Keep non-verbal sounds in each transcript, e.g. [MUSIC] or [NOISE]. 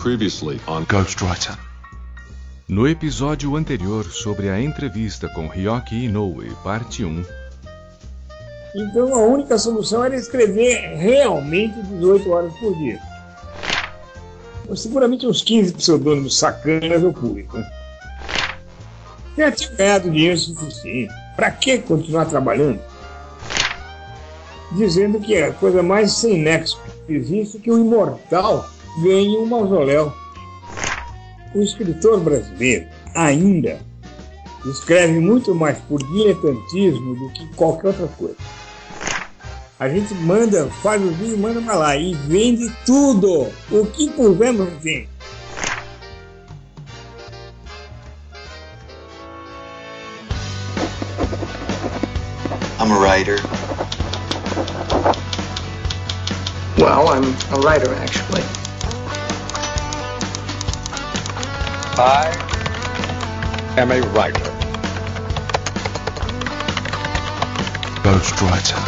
Previously on Ghostwriter. No episódio anterior sobre a entrevista com Ryoki Inoue, parte 1. Então a única solução era escrever realmente 18 horas por dia. Seguramente uns 15 pseudônimos sacanas eu pus. Né? Já tinha ganhado dinheiro suficiente. Para que continuar trabalhando? Dizendo que é a coisa mais sem nexo que existe que o imortal ganhe um mausoléu. O escritor brasileiro ainda escreve muito mais por diletantismo do que qualquer outra coisa. A gente manda, faz o vídeo, manda pra lá e vende tudo. O que pudermos vender. I'm a writer. Well, I'm a writer, actually. I am a writer. Ghostwriter.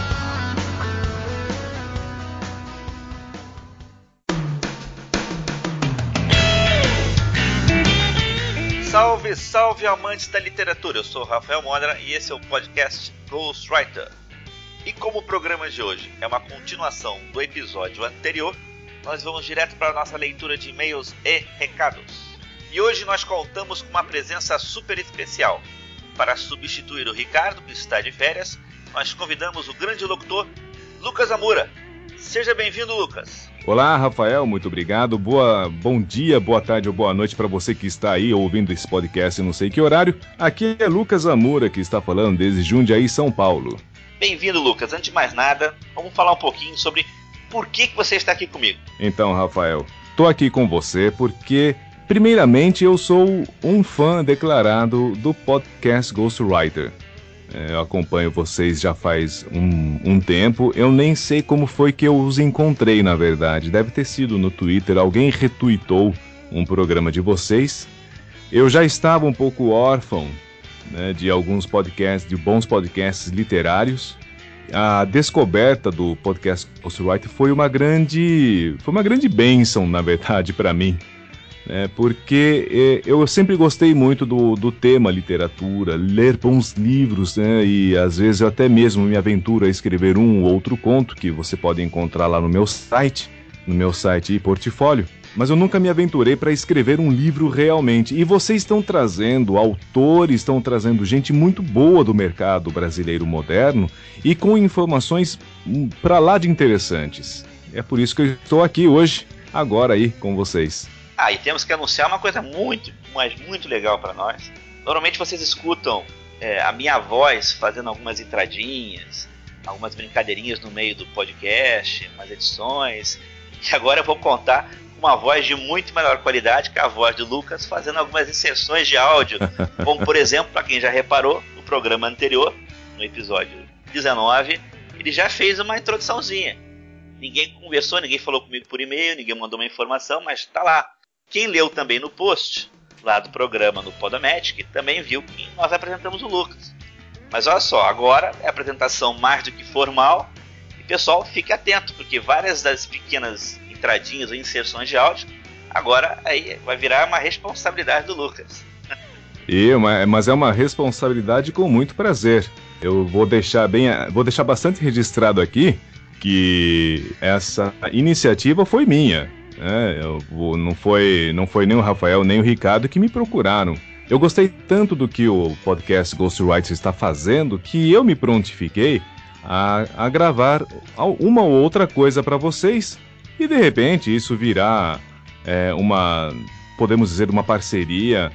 Salve, salve amantes da literatura! Eu sou Rafael Modra e esse é o podcast Ghostwriter. E como o programa de hoje é uma continuação do episódio anterior, nós vamos direto para a nossa leitura de e-mails e recados. E hoje nós contamos com uma presença super especial. Para substituir o Ricardo, que está de férias, nós convidamos o grande locutor Lucas Amura. Seja bem-vindo, Lucas. Olá, Rafael, muito obrigado. Boa, bom dia, boa tarde ou boa noite para você que está aí ouvindo esse podcast, não sei que horário. Aqui é Lucas Amura que está falando desde Jundiaí, São Paulo. Bem-vindo, Lucas. Antes de mais nada, vamos falar um pouquinho sobre por que, que você está aqui comigo. Então, Rafael, estou aqui com você porque Primeiramente, eu sou um fã declarado do podcast Ghostwriter. É, eu acompanho vocês já faz um, um, tempo. Eu nem sei como foi que eu os encontrei, na verdade. Deve ter sido no Twitter. Alguém retweetou um programa de vocês. Eu já estava um pouco órfão né, de alguns podcasts, de bons podcasts literários. A descoberta do podcast Ghostwriter foi uma grande, foi uma grande bênção, na verdade, para mim é, porque é, eu sempre gostei muito do, do tema literatura, ler bons livros, né, e às vezes eu até mesmo me aventuro a escrever um ou outro conto que você pode encontrar lá no meu site, no meu site e portfólio. Mas eu nunca me aventurei para escrever um livro realmente. E vocês estão trazendo autores, estão trazendo gente muito boa do mercado brasileiro moderno e com informações hum, para lá de interessantes. É por isso que eu estou aqui hoje, agora aí com vocês. Ah, e temos que anunciar uma coisa muito, mas muito legal para nós. Normalmente vocês escutam é, a minha voz fazendo algumas entradinhas, algumas brincadeirinhas no meio do podcast, umas edições. E agora eu vou contar uma voz de muito melhor qualidade que a voz do Lucas, fazendo algumas inserções de áudio, [LAUGHS] como por exemplo, para quem já reparou, no programa anterior, no episódio 19, ele já fez uma introduçãozinha. Ninguém conversou, ninguém falou comigo por e-mail, ninguém mandou uma informação, mas tá lá. Quem leu também no post, lá do programa no Podomatic, também viu que nós apresentamos o Lucas. Mas olha só, agora é apresentação mais do que formal. E pessoal, fique atento, porque várias das pequenas entradinhas ou inserções de áudio, agora aí vai virar uma responsabilidade do Lucas. E, mas é uma responsabilidade com muito prazer. Eu vou deixar bem, vou deixar bastante registrado aqui que essa iniciativa foi minha. É, eu, não, foi, não foi nem o Rafael nem o Ricardo que me procuraram. Eu gostei tanto do que o podcast Ghostwriters está fazendo que eu me prontifiquei a, a gravar uma ou outra coisa para vocês e de repente isso virá é, uma, podemos dizer, uma parceria,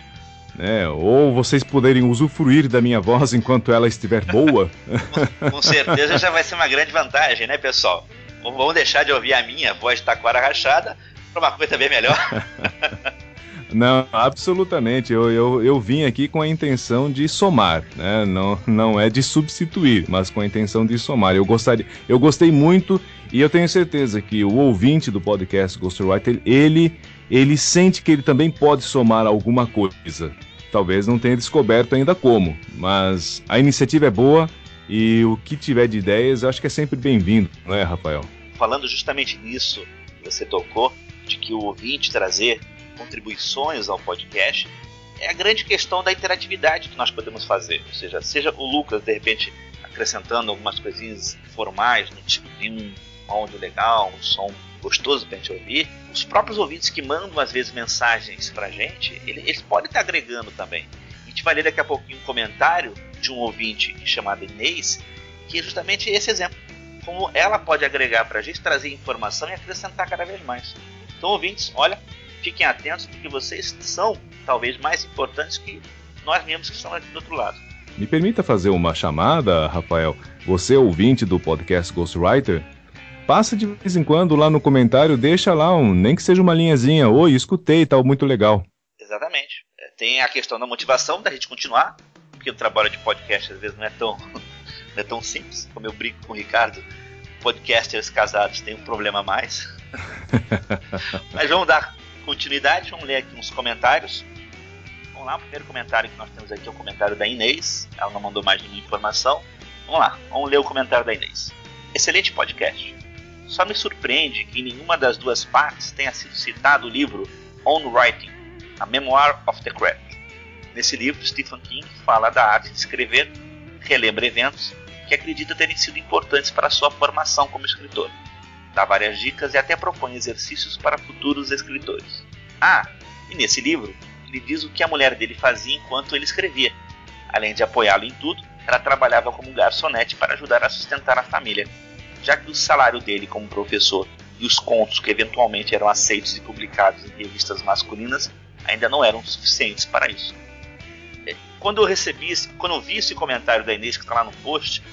né? Ou vocês poderem usufruir da minha voz enquanto ela estiver boa. com, [LAUGHS] com certeza já vai ser uma grande vantagem, né, pessoal? Vamos deixar de ouvir a minha voz de taquara rachada para uma coisa bem melhor. [LAUGHS] Não, absolutamente. Eu, eu, eu vim aqui com a intenção de somar, né? Não, não é de substituir, mas com a intenção de somar. Eu gostaria, eu gostei muito e eu tenho certeza que o ouvinte do podcast Ghostwriter, ele, ele sente que ele também pode somar alguma coisa. Talvez não tenha descoberto ainda como, mas a iniciativa é boa e o que tiver de ideias, acho que é sempre bem-vindo, não é, Rafael? Falando justamente nisso que você tocou, de que o ouvinte trazer contribuições ao podcast é a grande questão da interatividade que nós podemos fazer. Ou seja, seja o Lucas, de repente, acrescentando algumas coisinhas formais, no tipo de um áudio legal, um som gostoso para a gente ouvir, os próprios ouvintes que mandam às vezes mensagens para a gente, eles podem estar agregando também. A gente vai ler daqui a pouquinho um comentário de um ouvinte chamado Inês, que é justamente esse exemplo. Como ela pode agregar para a gente, trazer informação e acrescentar cada vez mais. Então, ouvintes, olha, fiquem atentos porque vocês são talvez mais importantes que nós mesmos que estamos aqui do outro lado. Me permita fazer uma chamada, Rafael. Você é ouvinte do podcast Ghostwriter? Passa de vez em quando lá no comentário, deixa lá um, nem que seja uma linhazinha. Oi, escutei, tal, muito legal. Exatamente. É, tem a questão da motivação da gente continuar, porque o trabalho de podcast às vezes não é tão, é tão simples. Como eu brinco com o Ricardo, podcasters casados têm um problema a mais. [LAUGHS] Mas vamos dar continuidade, vamos ler aqui uns comentários. Vamos lá, o primeiro comentário que nós temos aqui é o comentário da Inês. Ela não mandou mais nenhuma informação. Vamos lá, vamos ler o comentário da Inês. Excelente podcast. Só me surpreende que em nenhuma das duas partes tenha sido citado o livro On Writing, A Memoir of the Craft. Nesse livro, Stephen King fala da arte de escrever, relembra eventos que acredita terem sido importantes para sua formação como escritor dá várias dicas e até propõe exercícios para futuros escritores. Ah, e nesse livro, ele diz o que a mulher dele fazia enquanto ele escrevia. Além de apoiá-lo em tudo, ela trabalhava como garçonete para ajudar a sustentar a família, já que o salário dele como professor e os contos que eventualmente eram aceitos e publicados em revistas masculinas ainda não eram suficientes para isso. Quando eu recebi, quando eu vi esse comentário da Inês que está lá no post,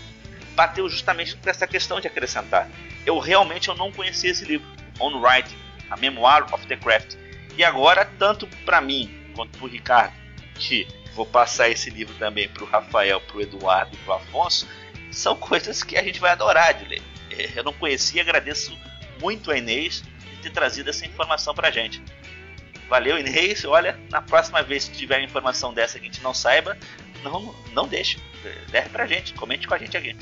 bateu justamente por essa questão de acrescentar eu realmente eu não conhecia esse livro, On Writing, a Memoir of the Craft. E agora, tanto para mim quanto para o Ricardo, que vou passar esse livro também para o Rafael, para o Eduardo e para o Afonso, são coisas que a gente vai adorar de ler. É, eu não conhecia, agradeço muito a Inês de ter trazido essa informação para a gente. Valeu, Inês. Olha, na próxima vez que tiver informação dessa que a gente não saiba, não, não deixe. Leve para a gente, comente com a gente aqui.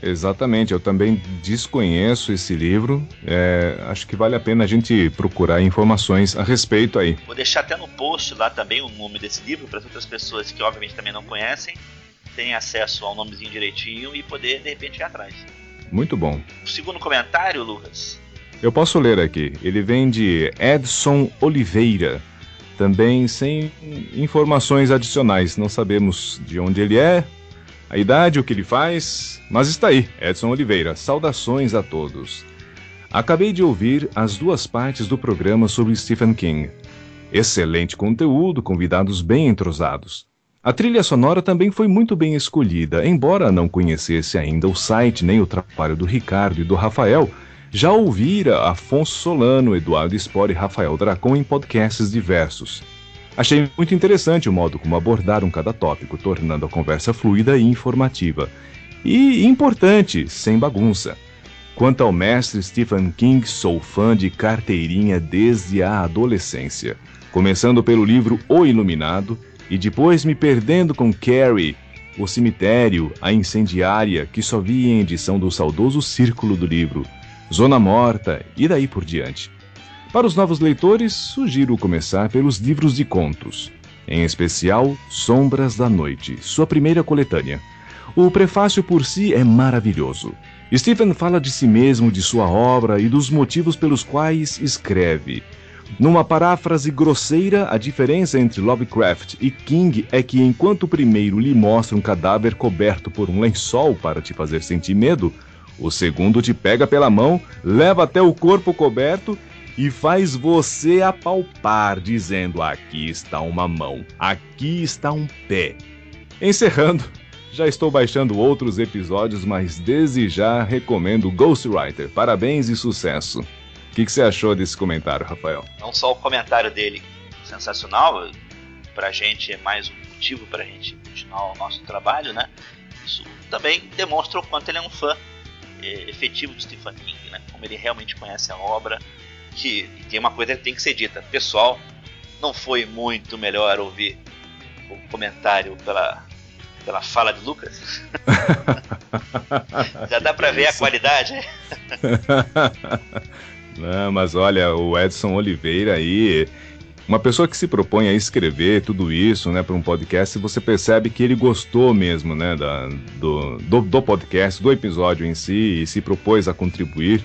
Exatamente, eu também desconheço esse livro. É, acho que vale a pena a gente procurar informações a respeito aí. Vou deixar até no post lá também o nome desse livro para as outras pessoas que obviamente também não conhecem terem acesso ao nomezinho direitinho e poder de repente ir atrás. Muito bom. O segundo comentário, Lucas. Eu posso ler aqui. Ele vem de Edson Oliveira. Também sem informações adicionais. Não sabemos de onde ele é, a idade, o que ele faz, mas está aí, Edson Oliveira. Saudações a todos. Acabei de ouvir as duas partes do programa sobre Stephen King. Excelente conteúdo, convidados bem entrosados. A trilha sonora também foi muito bem escolhida, embora não conhecesse ainda o site nem o trabalho do Ricardo e do Rafael, já ouvira Afonso Solano, Eduardo Spore e Rafael Dracon em podcasts diversos. Achei muito interessante o modo como abordaram cada tópico, tornando a conversa fluida e informativa. E importante, sem bagunça. Quanto ao mestre Stephen King, sou fã de carteirinha desde a adolescência, começando pelo livro O Iluminado e depois me perdendo com Carrie, O Cemitério, A Incendiária, que só vi em edição do saudoso Círculo do Livro, Zona Morta e daí por diante. Para os novos leitores, sugiro começar pelos livros de contos, em especial Sombras da Noite, sua primeira coletânea. O prefácio por si é maravilhoso. Stephen fala de si mesmo, de sua obra e dos motivos pelos quais escreve. Numa paráfrase grosseira, a diferença entre Lovecraft e King é que enquanto o primeiro lhe mostra um cadáver coberto por um lençol para te fazer sentir medo, o segundo te pega pela mão, leva até o corpo coberto e faz você apalpar, dizendo: aqui está uma mão, aqui está um pé. Encerrando, já estou baixando outros episódios, mas desde já recomendo Ghostwriter. Parabéns e sucesso. O que, que, você achou desse comentário, Rafael? Não só o comentário dele sensacional, pra gente é mais um motivo pra gente continuar o nosso trabalho, né? Isso também demonstra o quanto ele é um fã efetivo de Stephen King, né? Como ele realmente conhece a obra, que tem uma coisa que tem que ser dita. Pessoal, não foi muito melhor ouvir o comentário pela, pela fala de Lucas? [LAUGHS] Já dá pra ver a qualidade? [LAUGHS] Não, mas olha, o Edson Oliveira aí, uma pessoa que se propõe a escrever tudo isso, né, para um podcast, você percebe que ele gostou mesmo, né, da, do, do, do podcast, do episódio em si, e se propôs a contribuir.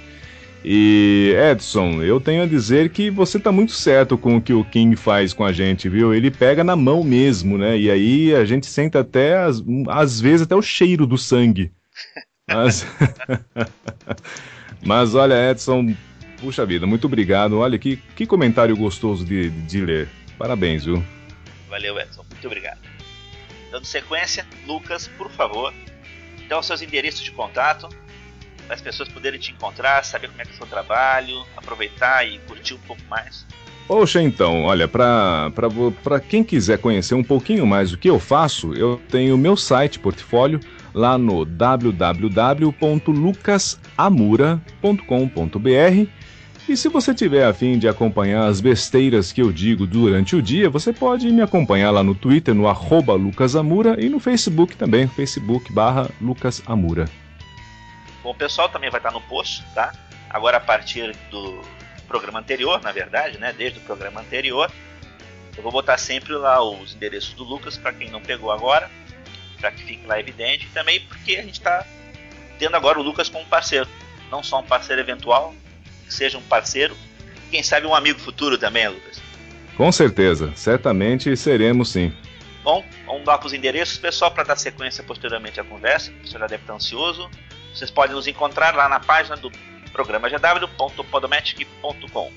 E Edson, eu tenho a dizer que você tá muito certo com o que o King faz com a gente, viu? Ele pega na mão mesmo, né? E aí a gente sente até, às, às vezes, até o cheiro do sangue. Mas, [LAUGHS] Mas olha, Edson, puxa vida, muito obrigado. Olha que, que comentário gostoso de, de ler. Parabéns, viu? Valeu, Edson. Muito obrigado. Dando sequência, Lucas, por favor, dá os seus endereços de contato para as pessoas poderem te encontrar, saber como é que é o seu trabalho, aproveitar e curtir um pouco mais. Poxa, então, olha, para quem quiser conhecer um pouquinho mais do que eu faço, eu tenho meu site, portfólio, lá no www.lucasamura.com.br. E se você tiver a fim de acompanhar as besteiras que eu digo durante o dia, você pode me acompanhar lá no Twitter, no arroba lucasamura, e no Facebook também, facebook barra lucasamura. Bom, o pessoal também vai estar no post, tá? Agora a partir do programa anterior, na verdade, né? Desde o programa anterior, eu vou botar sempre lá os endereços do Lucas para quem não pegou agora, para que fique lá evidente, e também porque a gente está tendo agora o Lucas como parceiro, não só um parceiro eventual, seja um parceiro, quem sabe um amigo futuro também, Lucas. Com certeza, certamente seremos sim. Bom, vamos lá para os endereços, pessoal, para dar sequência posteriormente à conversa. Você já deve estar ansioso. Vocês podem nos encontrar lá na página do programa gw.podomatic.com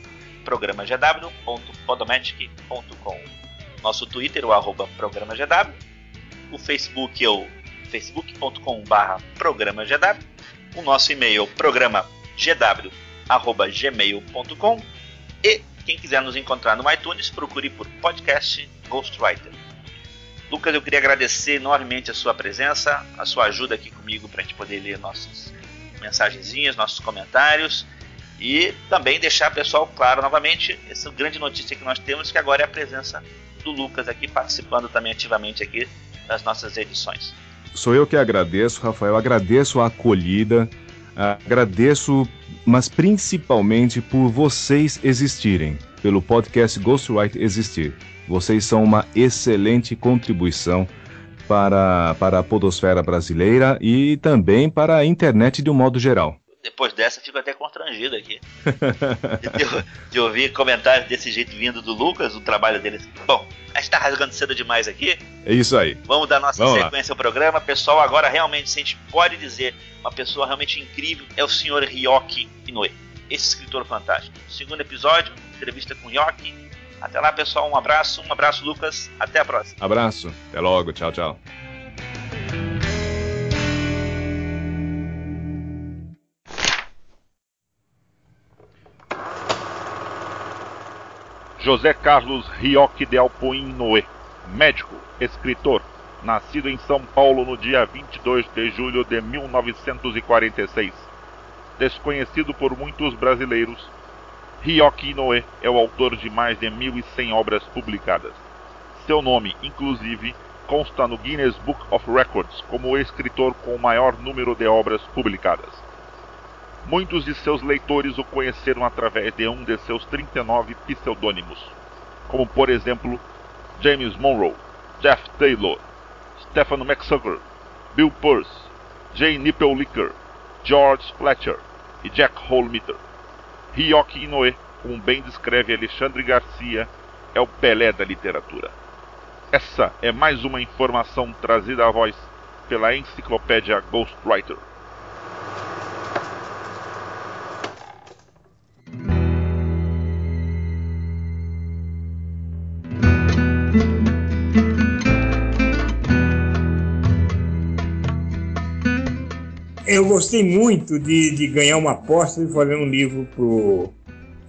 programagw.podomatic.com Nosso Twitter, o arroba programagw O Facebook é o facebook.com barra programagw O nosso e-mail, programagw.gmail.com E quem quiser nos encontrar no iTunes, procure por podcast Ghostwriter. Lucas, eu queria agradecer enormemente a sua presença, a sua ajuda aqui comigo para a gente poder ler nossas mensagenzinhas, nossos comentários e também deixar pessoal claro novamente essa grande notícia que nós temos que agora é a presença do Lucas aqui participando também ativamente aqui das nossas edições. Sou eu que agradeço, Rafael, agradeço a acolhida, agradeço, mas principalmente por vocês existirem, pelo podcast Ghostwriter existir. Vocês são uma excelente contribuição para, para a podosfera brasileira e também para a internet de um modo geral. Depois dessa, fico até constrangido aqui. de, de, ouvir comentários desse jeito vindo do Lucas, o trabalho dele. Bom, a gente está rasgando cedo demais aqui. É isso aí. Vamos dar nossa Vamos sequência lá. ao programa. Pessoal, agora realmente, se a gente pode dizer, uma pessoa realmente incrível é o senhor Ryoki Inoue. Esse escritor fantástico. Segundo episódio, entrevista com Ryoki até lá, pessoal. Um abraço. Um abraço, Lucas. Até a próxima. Abraço. Até logo. Tchau, tchau. José Carlos Rioque de Alpoim Noé, médico, escritor, nascido em São Paulo no dia 22 de julho de 1946. Desconhecido por muitos brasileiros, Ryoki Inoue é o autor de mais de 1.100 obras publicadas. Seu nome, inclusive, consta no Guinness Book of Records como o escritor com o maior número de obras publicadas. Muitos de seus leitores o conheceram através de um de seus 39 pseudônimos, como por exemplo James Monroe, Jeff Taylor, Stephen McSucker, Bill Pearce, J. Nippel George Fletcher e Jack Holmeter. Ryoki Inoue, como bem descreve Alexandre Garcia, é o Pelé da literatura. Essa é mais uma informação trazida à voz pela enciclopédia Ghostwriter. Eu gostei muito de, de ganhar uma aposta e fazer um livro pro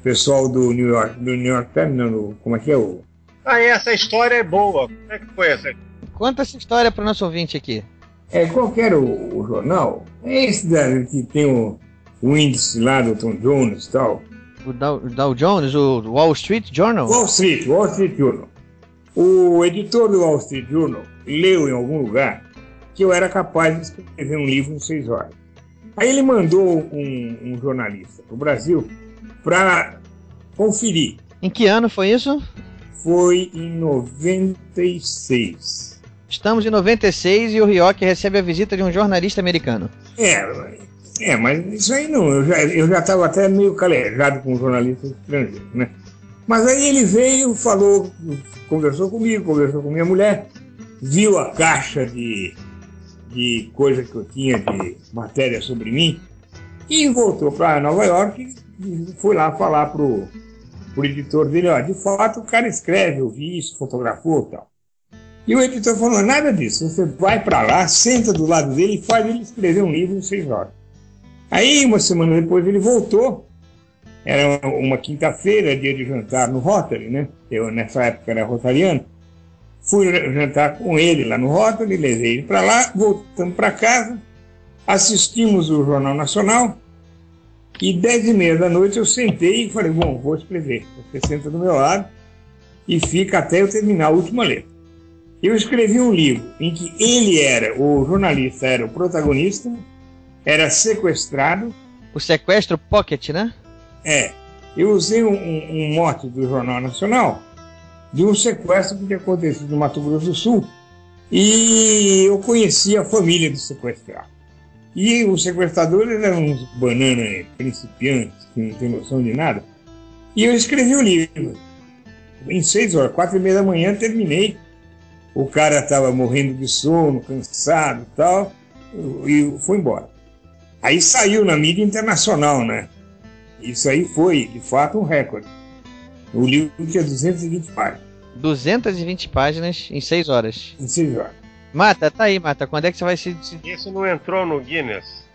pessoal do New York, do New York Times, não, como é que é o? Ah, essa história é boa. Como é que foi essa? Conta essa história para o nosso ouvinte aqui. É, qual que era o, o jornal? É esse da, que tem o, o, índice lá do Tom Jones e tal. O Dow, Dow Jones, o Wall Street Journal? Wall Street, Wall Street Journal. O editor do Wall Street Journal leu em algum lugar que eu era capaz de escrever um livro em seis horas. Aí ele mandou um, um jornalista para o Brasil para conferir. Em que ano foi isso? Foi em 96. Estamos em 96 e o Ryoki recebe a visita de um jornalista americano. É, é, mas isso aí não. Eu já eu já estava até meio calejado com jornalistas estrangeiros, né? Mas aí ele veio, falou, conversou comigo, conversou com minha mulher, viu a caixa de, de coisa que eu tinha de matéria sobre mim e voltou para Nova York e foi lá falar pro, pro editor dele, ó, de fato o cara escreve, eu vi isso, fotografou e tal. E o editor falou, nada disso, você vai para lá, senta do lado dele e faz ele escrever um livro em seis horas. Aí, uma semana depois, ele voltou, era uma quinta-feira, dia de jantar no Rotary, né? Eu, nessa época, era rotariano. Fui jantar com ele lá no Rotary, levei ele para lá, voltamos para casa, assistimos o Jornal Nacional, e dez e meia da noite eu sentei e falei, bom, vou escrever. Você senta do meu lado e fica até eu terminar a última letra. Eu escrevi um livro em que ele era, o jornalista era o protagonista, era sequestrado. O sequestro pocket, né? É. Eu usei um, um, um mote do Jornal Nacional de um sequestro que tinha acontecido no Mato Grosso do Sul e eu conheci a família do sequestrado. E os sequestradores eram uns bananas principiantes, que não tem noção de nada. E eu escrevi o livro. Em seis horas, quatro e meia da manhã, terminei. O cara estava morrendo de sono, cansado e tal, e foi embora. Aí saiu na mídia internacional, né? Isso aí foi, de fato, um recorde. O livro tinha 220 páginas. 220 páginas em 6 horas. Em 6 horas. Mata, tá aí, Mata. Quando é que você vai se. Isso não entrou no Guinness?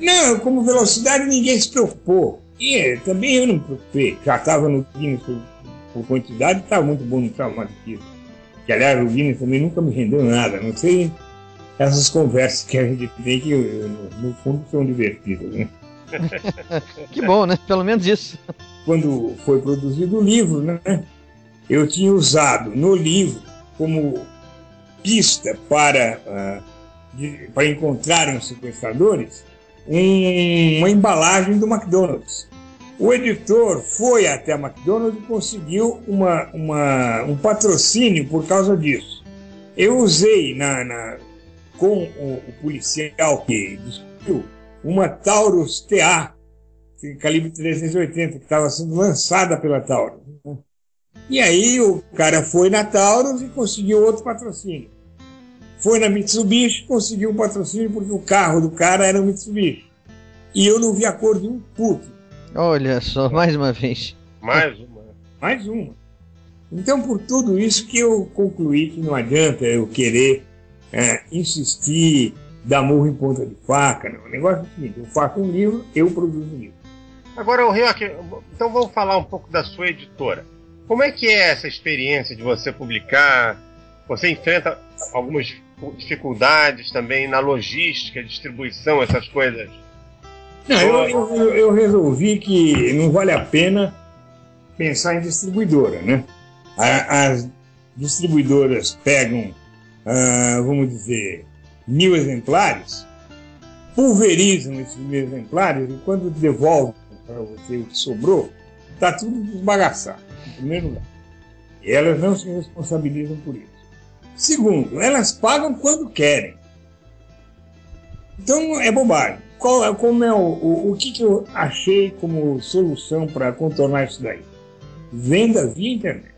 Não, como velocidade ninguém se preocupou. E é, também eu não me preocupei. Já estava no Guinness por, por quantidade, estava muito bom, não estava mais do que isso. Que aliás, o Guinness também nunca me rendeu nada. Não sei essas conversas que a gente tem que, no fundo, são divertidas, né? [LAUGHS] que bom, né? Pelo menos isso. Quando foi produzido o livro, né? Eu tinha usado no livro como pista para, uh, de, para encontrarem os sequestradores um, uma embalagem do McDonald's. O editor foi até a McDonald's e conseguiu uma, uma, um patrocínio por causa disso. Eu usei na, na com o, o policial que descobriu uma Taurus TA, calibre 380, que estava sendo lançada pela Taurus. Né? E aí o cara foi na Taurus e conseguiu outro patrocínio. Foi na Mitsubishi, conseguiu um patrocínio porque o carro do cara era um Mitsubishi. E eu não vi a cor de um puto. Olha só, mais uma vez. Mais uma. Mais uma. Então, por tudo isso que eu concluí que não adianta eu querer é, insistir, dar murro em ponta de faca. Não. O negócio é o seguinte: eu faço um livro, eu produzo um livro. Agora, o Rioque, então vamos falar um pouco da sua editora. Como é que é essa experiência de você publicar? Você enfrenta algumas dificuldades também na logística, distribuição, essas coisas? Não, eu, eu, eu resolvi que não vale a pena pensar em distribuidora, né? As distribuidoras pegam ah, vamos dizer, mil exemplares, pulverizam esses mil exemplares e quando devolvem para você o que sobrou, está tudo desbagaçado, em primeiro lugar. E elas não se responsabilizam por isso. Segundo, elas pagam quando querem. Então é bobagem. Qual, é, como é o, o, o que, que eu achei como solução para contornar isso daí? Venda via internet.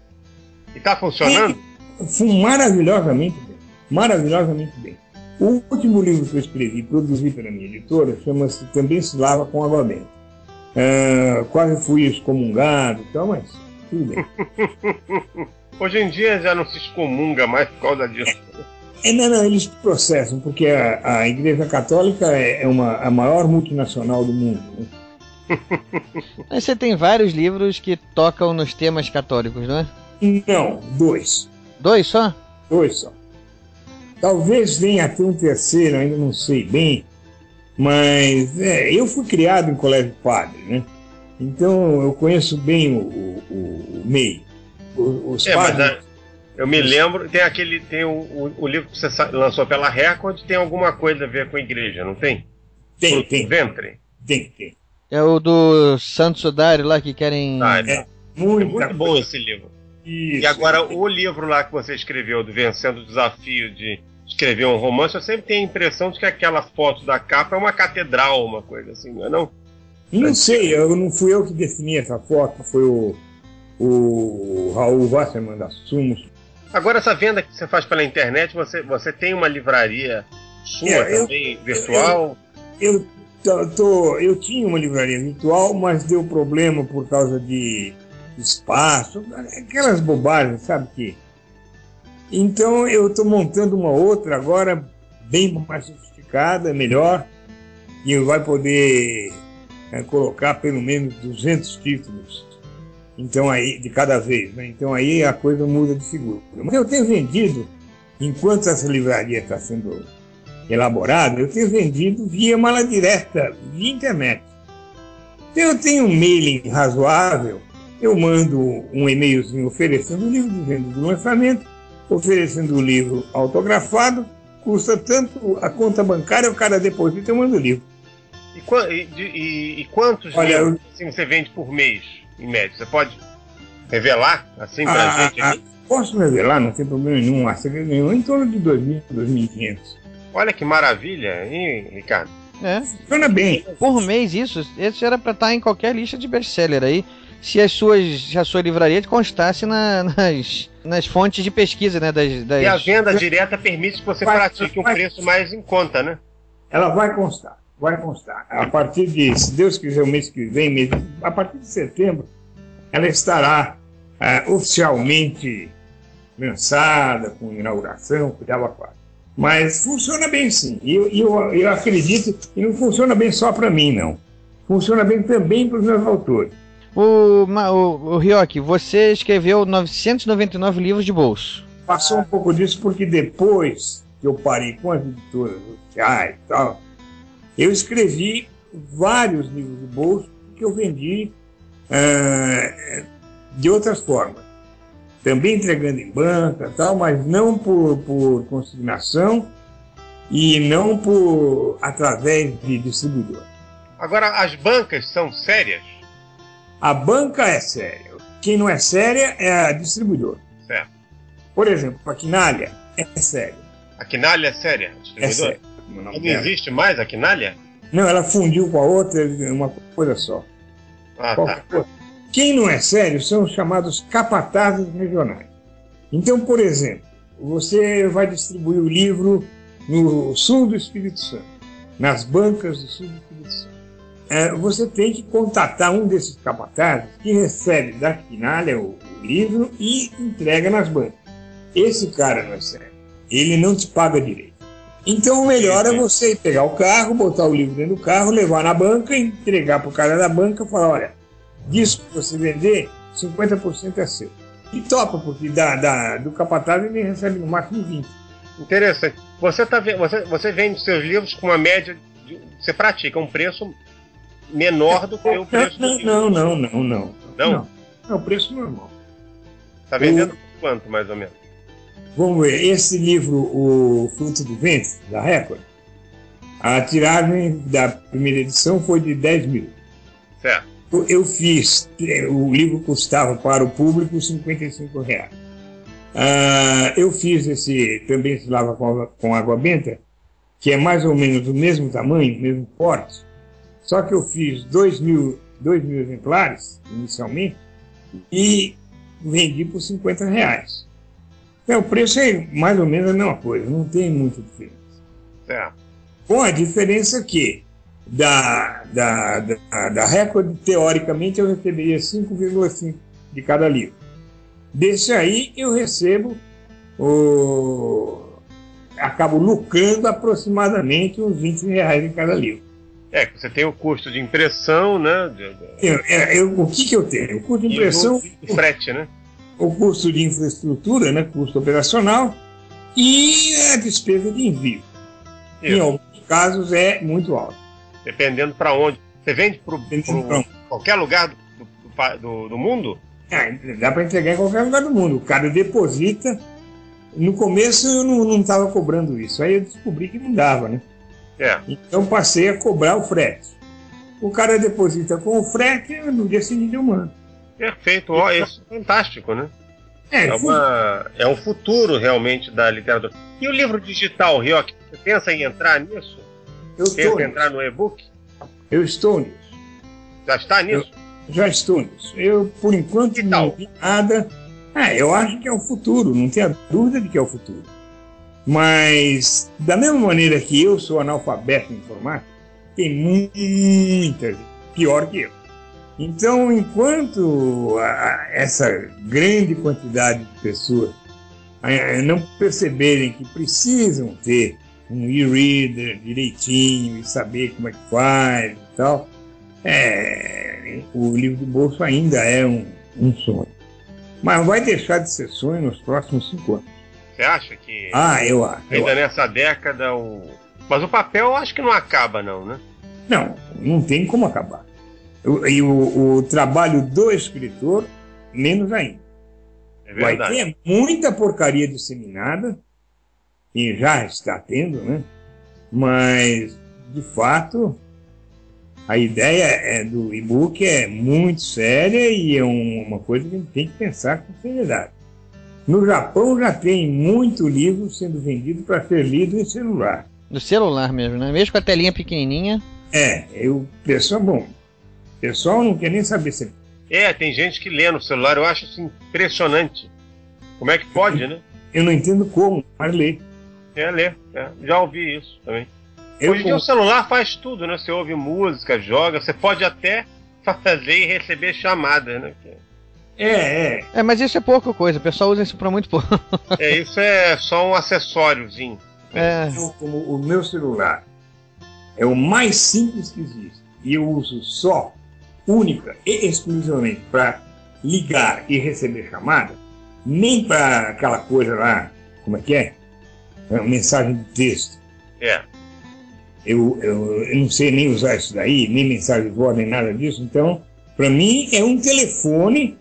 E está funcionando? E, maravilhosamente maravilhosamente bem. O último livro que eu escrevi, produzi pela minha editora, chama-se Também se lava com água benta. Uh, quase fui excomungado e tal, mas tudo bem. [LAUGHS] Hoje em dia já não se excomunga mais por causa disso. É, não, não, eles processam, porque a, a Igreja Católica é, é uma, a maior multinacional do mundo. Né? [LAUGHS] Mas você tem vários livros que tocam nos temas católicos, não é? Não, dois. Dois só? Dois só. Talvez venha a ter um terceiro, ainda não sei bem, mas é, eu fui criado em colégio padre, né? Então eu conheço bem o, o, o meio. Os é, padres, mas, eu me lembro, tem aquele, tem o, o, o, livro que você lançou pela Record, tem alguma coisa a ver com a igreja, não tem? Tem, tem. Ventre? Tem, tem. É o do Santos Sudário lá que querem. Ah, é, É, muito, muito bom esse livro. Isso. E agora, o livro lá que você escreveu, do Vencendo o Desafio de escrever um romance, eu sempre tenho a impressão de que aquela foto da capa é uma catedral, uma coisa assim, não é não? Não sei, eu não fui eu que defini essa foto, foi o, o Raul Wasserman da Sumos. Agora, essa venda que você faz pela internet, você, você tem uma livraria sua É, eu- também, virtual? Eu, tô, tô- eu tinha uma livraria virtual, mas deu problema por causa de espaço, aquelas bobagens, sabe que. Então eu estou montando uma outra agora, bem mais sofisticada, melhor, e vai poder é, colocar pelo menos 200 títulos. Então aí, de cada vez, né? Então aí a coisa muda de figura. Mas eu tenho vendido, enquanto essa livraria está sendo elaborada, eu tenho vendido via mala direta, via internet. Então eu tenho um mailing razoável, eu mando um e-mailzinho oferecendo o livro, dizendo do lançamento, oferecendo o livro autografado, custa tanto a conta bancária, o cara deposita, eu mando o livro. E, e- e- e quantos Olha, livros assim, você vende por mês, em média? Você pode revelar, assim, pra Ah, gente? ah, aqui? posso revelar, não tem problema nenhum, a segredo nenhum, em torno de 2.000, 2.500. Olha que maravilha, hein, Ricardo? É. Funciona bem. Por mês, isso. Esse era pra estar em qualquer lista de best-seller aí. Se, as suas, se a sua livraria constasse na- nas, nas fontes de pesquisa, né? Das, das... E a venda direta permite que você Vai- pratique um vai- preço mais em conta, né? Ela vai constar, vai constar. A partir de, se Deus quiser, o mês que vem, mês, a partir de setembro, ela estará ah, oficialmente lançada, com inauguração, cuidava quase. Mas funciona bem sim. E eu, eu, eu acredito que não funciona bem só para mim, não. Funciona bem também para os meus autores. O, o, o Ryoki, você escreveu 999 livros de bolso. Passou um pouco disso porque depois que eu parei com as editoras oficiais e tal, eu escrevi vários livros de bolso que eu vendi ah, de outras formas. Também entregando em banca e tal, mas não por, por consignação e não por através de distribuidor. Agora, as bancas são sérias? A banca é séria. Quem não é séria é a distribuidor. Certo. Por exemplo, a Quinalha é séria. A Quinalha é séria? É séria. Não dela. existe mais a Quinalha? Não, ela fundiu com a outra, uma coisa só. Ah, Qualquer tá. coisa. Quem não é sério são os chamados capatazes regionais. Então, por exemplo, você vai distribuir o livro no sul do Espírito Santo, nas bancas do sul do Espírito Santo. É, você tem que contatar um desses capatazes que recebe da quinalha o, o livro e entrega nas bancas. Esse cara não é sério. Ele não te paga direito. Então o melhor é você pegar o carro, botar o livro dentro do carro, levar na banca, entregar para o cara da banca e falar, olha, disso que você vender, 50% é seu. E topa, porque da, da- do capataz ele recebe no máximo 20. Interessante. Você, tá, você, você vende seus livros com uma média. De, você pratica um preço menor do que o preço do [LAUGHS] Não, livro. não, não, não, não. Não? Não, é o preço normal. Tá vendendo por quanto, mais ou menos? Vamos ver, esse livro, O Fruto do Vento, da Record, a tiragem da primeira edição foi de 10 mil. Certo. Eu- fiz, o livro custava para o público 55 reais. Ah, eu fiz esse, também se lava com água, com água benta, que é mais ou menos do mesmo tamanho, mesmo porte, só que eu fiz 2 mil, dois mil exemplares, inicialmente, e vendi por 50 reais. Então, o preço é mais ou menos a mesma coisa, não tem muita diferença. Certo. Com a diferença que da, da, da, da Record, teoricamente, eu receberia 5,5 de cada livro. Desse aí, eu recebo, o... acabo lucrando aproximadamente uns 20 reais em cada livro. É, você tem o custo de impressão, né? Eu- eu- eu- o que, que eu tenho? O custo de impressão, o e o frete, né? o custo de infraestrutura, né, custo operacional, e a despesa de envio. Em Isso. alguns casos é muito alto. Dependendo para onde. Você vende para qualquer lugar do, do- do mundo? É, dá para entregar em qualquer lugar do mundo. O cara deposita. No começo eu não estava cobrando isso. Aí eu descobri que não dava, né? É. Então passei a cobrar o frete. o cara deposita com o frete no dia seguinte eu mando. Perfeito, ó, isso é fantástico, né? É, É, uma, é um futuro realmente da literatura. E o livro digital, Rioc, você pensa em entrar nisso? eu estou Pensa em entrar no e-book? Eu estou nisso. Já está nisso? Já estou nisso. Eu, por enquanto, não vi nada. Ah, eu acho que é o futuro, não tenha dúvida de que é o futuro. Mas, da mesma maneira que eu sou analfabeto em informática, tem muita gente pior que eu. Então, enquanto a- essa grande quantidade de pessoas não perceberem que precisam ter um e-reader direitinho e saber como é que faz e tal, é, o livro de bolso ainda é um, um sonho. Mas vai deixar de ser sonho nos próximos cinco anos. Você acha que Ah, eu acho. eu ainda acho. nessa década o. Mas o papel eu acho que não acaba, não, né? Não, não tem como acabar. E o, o trabalho do escritor, menos ainda. É Vai verdade. ter muita porcaria disseminada, e já está tendo, né? Mas, de fato, a ideia é do e-book é muito séria e é um- uma coisa que a gente tem que pensar com seriedade. No Japão já tem muito livro sendo vendido para ser lido em celular. Do celular mesmo, né? Mesmo com a telinha pequenininha. É, eu, pessoal, bom, o pessoal não quer nem saber se É, tem gente que lê no celular, eu acho isso impressionante. Como é que pode, né? eu não entendo como, mas lê. É, lê. é. Já ouvi isso também. Eu, Hoje em dia o celular faz tudo, né? Você ouve música, joga, você pode até [LAUGHS] fazer e receber chamadas, né? É, é, É, mas isso é pouca coisa. O pessoal usa isso pra muito pouco. É, isso é só um acessóriozinho. É. Eu, como o meu celular é o mais simples que existe e eu uso só, única e exclusivamente para ligar e receber chamada, nem para aquela coisa lá, como é que é? É, Mensagem de texto. É. Eu, eu, eu não sei nem usar isso daí, nem mensagem de voz, nem nada disso. Então, para mim, é um telefone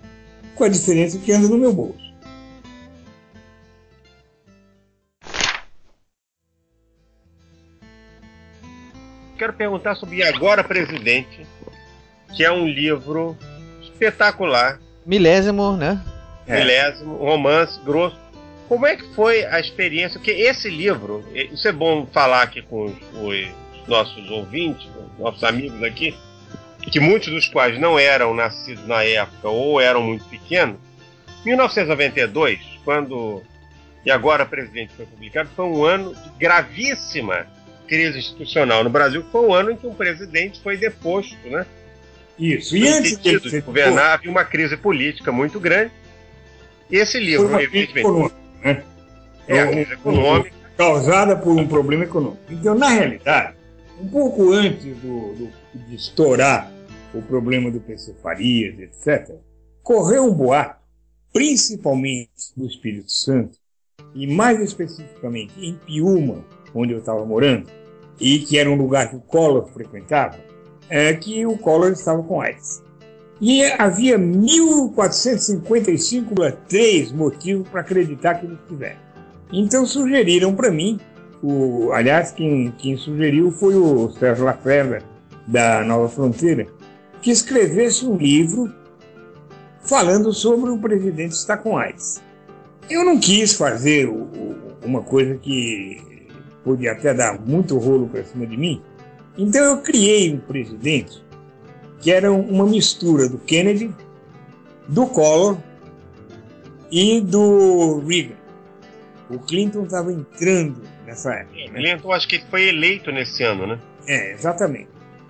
com a diferença que anda no meu bolso. Quero perguntar sobre Agora Presidente, que é um livro espetacular, Milésimo, né? É. milésimo, romance grosso. Como é que foi a experiência? Porque esse livro, isso é bom falar aqui com os, os nossos ouvintes, os nossos amigos aqui, que muitos dos quais não eram nascidos na época ou eram muito pequenos. 1992, quando E Agora Presidente foi publicado, foi um ano de gravíssima crise institucional no Brasil, foi um ano em que um presidente foi deposto, né? Isso. E Foi antes de de governar, havia uma crise política muito grande. E esse foi livro, crise evidentemente, econômica, né? é a Um- crise econômica, causada por um problema econômico. Então, na realidade, um pouco antes do, do- de estourar o problema do PC Farias, etc., correu um boato, principalmente no Espírito Santo, e mais especificamente em Piúma, onde eu estava morando, e que era um lugar que o Collor frequentava, é que o Collor estava com AIDS. E havia 1455,3 motivos para acreditar que ele estivesse. Então sugeriram para mim, o, aliás, quem, quem sugeriu foi o Sérgio Laferra, da Nova Fronteira, que escrevesse um livro falando sobre o presidente estar com AIDS. Eu não quis fazer o- o- uma coisa que podia até dar muito rolo para cima de mim, então eu criei um presidente que era uma mistura do Kennedy, do Collor e do Reagan. O Clinton estava entrando nessa época. né? Clinton, acho que ele foi eleito nesse ano, né? É, exatamente.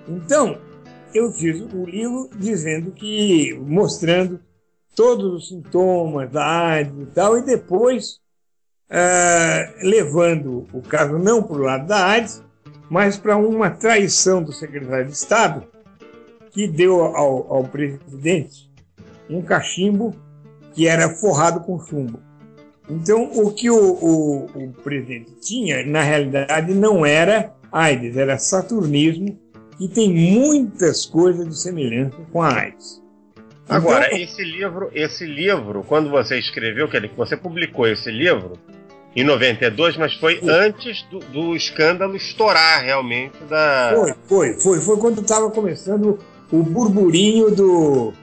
Então, eu fiz o livro dizendo que, mostrando todos os sintomas da AIDS e tal, e depois ah, levando o caso não para o lado da AIDS, mas para uma traição do secretário de Estado, que deu ao, ao presidente um cachimbo que era forrado com chumbo. Então, o que o, o, o presidente tinha, na realidade, não era AIDS, era saturnismo, e tem muitas coisas de semelhança com a AIDS. Agora, Então, esse livro, esse livro, quando você escreveu, quer dizer, você publicou esse livro, em 92, mas foi antes do, do escândalo estourar realmente da. Foi, foi, foi. Foi quando estava começando o burburinho do.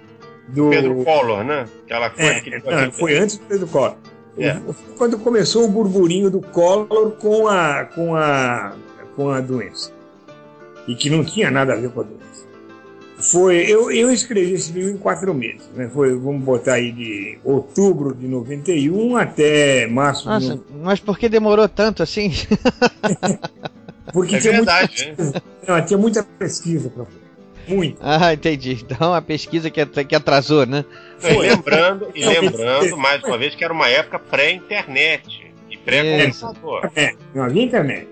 do... Pedro Collor, né? Aquela coisa É, que não, foi antes do Pedro Collor. É. Foi Quando começou o burburinho do Collor com a, com a, com a doença. E que não tinha nada a ver com a doença. Foi, eu, eu escrevi esse livro em quatro meses. Né? Foi, vamos botar aí de outubro de 91 até março de Nossa, mas por que demorou tanto assim? [LAUGHS] Porque É tinha, verdade, muita, não, tinha muita pesquisa para fazer. Muito. ah, entendi. Então a pesquisa que, at- que atrasou, né? E lembrando, e lembrando, mais uma vez, que era uma época pré-internet e pré-computador. É, não havia internet.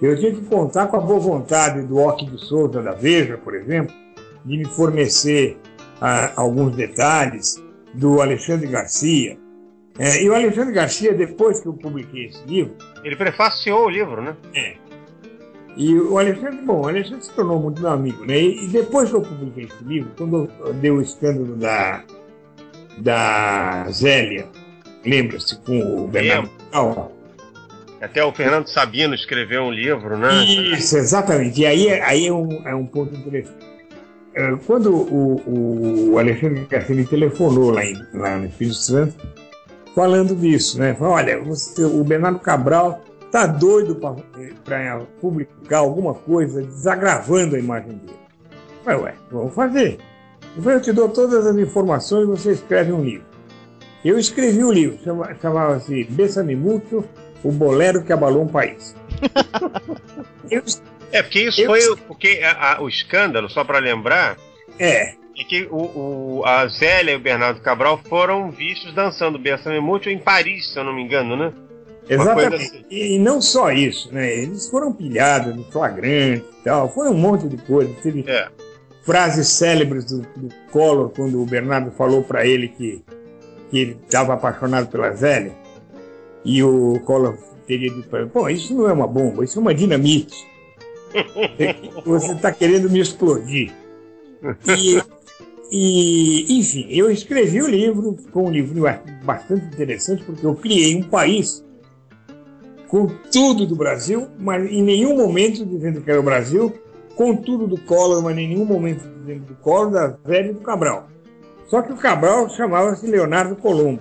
Eu tinha que contar com a boa vontade do Ock de Souza da Veja, por exemplo, de me fornecer ah, alguns detalhes, do Alexandre Garcia. É, e o Alexandre Garcia, depois que eu publiquei esse livro, Ele prefaciou o livro, né? e o Alexandre, bom, o Alexandre se tornou muito meu amigo, né? E, depois que eu publiquei esse livro, quando eu dei o escândalo da, da Zélia, lembra-se, com o Bernardo Cal, Até o Fernando Sabino escreveu um livro, né? Isso, exatamente. E aí, aí é, um, é um ponto interessante. É, Quando o, o Alexandre Garcia telefonou lá, em, lá no Espírito Santo, falando disso, né? Falou, olha, você- o Bernardo Cabral tá doido para publicar alguma coisa desagravando a imagem dele. Falei, ué, vamos fazer. Eu falei, eu te dou todas as informações e você escreve um livro. Eu escrevi o livro, chama- chamava-se Bessame Mútuo, o bolero que abalou um país. [LAUGHS] Eu É, porque isso Eu- foi o- porque a- a- o escândalo, só para lembrar, É, é que o, o- a Zélia e o Bernardo Cabral foram vistos dançando Bessame Mútuo em Paris, se eu não me engano, né? Exatamente. assim. E, e não só isso, né? Eles foram pilhados no flagrante e tal. Foi um monte de coisa. Teve É. frases célebres do, do Collor quando o Bernardo falou para ele que, que ele estava apaixonado pela Zélia. E o Collor teria dito para ele: Pô, isso não é uma bomba, isso é uma dinamite. [LAUGHS] Você está querendo me explodir. E, e, enfim, eu escrevi o livro, ficou um livro bastante interessante, porque eu criei um país com tudo do Brasil, mas em nenhum momento dizendo que era o Brasil, com tudo do Collor, mas em nenhum momento dizendo do Collor, da Zé e do Cabral. Só que o Cabral chamava-se Leonardo Colombo.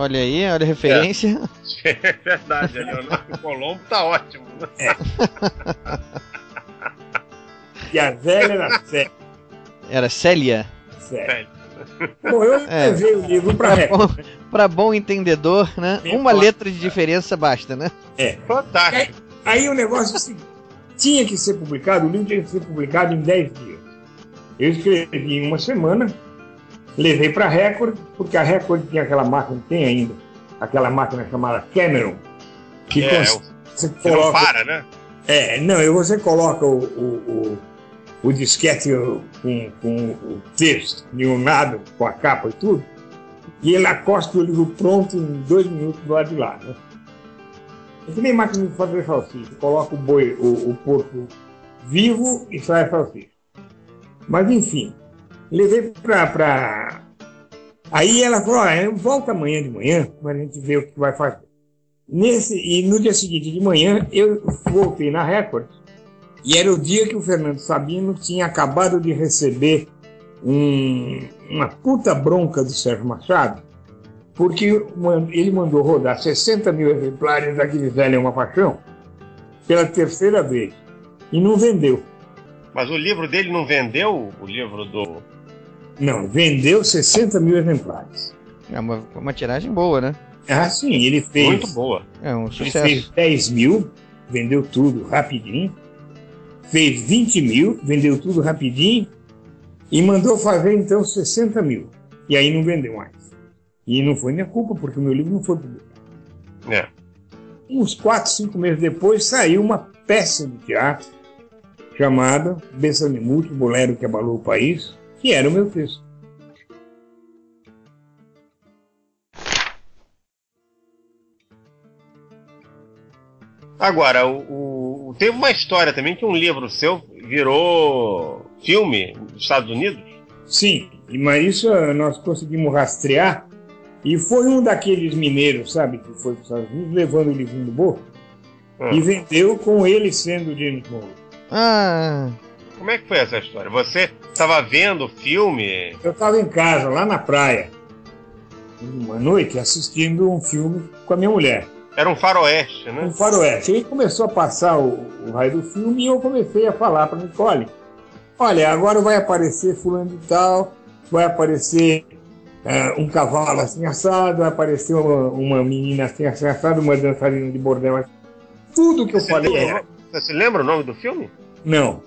Olha aí, olha a referência. É [LAUGHS] verdade, a Leonardo Colombo tá ótimo. né? E a Zélia era Zé. Era Célia. Zé. Bom, eu É. escrevi o livro para Pra bom, pra bom entendedor, né? Bem Uma letra de diferença basta, né? Fantástico. Aí o negócio é o seguinte, tinha que ser publicado, o livro tinha que ser publicado em 10 dias. Eu escrevi em uma semana, levei para a Record, porque a Record tinha aquela máquina, tem ainda, aquela máquina chamada Cameron, que É, cons- você que não coloca, para, né? é, não, e você coloca o, o, o, o disquete com, com o texto nada com a capa e tudo, e ele acosta o livro pronto em dois minutos do lado de lá. Né? É que nem máquina de fazer salsicha. Coloca o boi, o, o porco vivo e sai a salsicha. Mas enfim, levei pra. pra... Aí ela falou: "Olha, volta amanhã de manhã para a gente ver o que vai fazer. Nesse, e no dia seguinte de manhã eu voltei na Record e era o dia que o Fernando Sabino tinha acabado de receber um- uma puta bronca do Sérgio Machado porque ele mandou rodar 60 mil exemplares daquele velho é uma paixão pela terceira vez e não vendeu. Mas o livro dele não vendeu? O livro do. Não, vendeu 60 mil exemplares. É uma, uma tiragem boa, né? Ah, sim, ele fez. Muito boa. É um Ele sucesso. fez 10 mil, vendeu tudo rapidinho. Fez 20 mil, vendeu tudo rapidinho. E mandou fazer então 60 mil. E aí não vendeu mais. E não foi minha culpa, porque o meu livro não foi publicado. É. Uns 4, 5 meses depois saiu uma peça de teatro chamada Bessame Múltiplo, Bolero que Abalou o País, que era o meu texto. Agora, o, o- teve uma história também que um livro seu virou filme nos Estados Unidos. Sim, e- mas isso eh, nós conseguimos rastrear E foi um daqueles mineiros, sabe, que foi para os Estados Unidos levando o livrinho do bolso Ah. e vendeu com ele sendo o James Monroe. Ah, Como é que foi essa história? Você estava vendo o filme? Eu estava em casa, lá na praia, uma noite, assistindo um filme com a minha mulher, Era um faroeste, um né? faroeste. Aí começou a passar o, o raio do filme e eu comecei a falar para Nicole: Olha, agora vai aparecer fulano de tal, vai aparecer eh, um cavalo assim assado, vai aparecer uma, uma menina assim assim, assado, uma dançarina de bordel. Tudo que eu Você falei lembra, era. você se lembra o nome do filme? Não.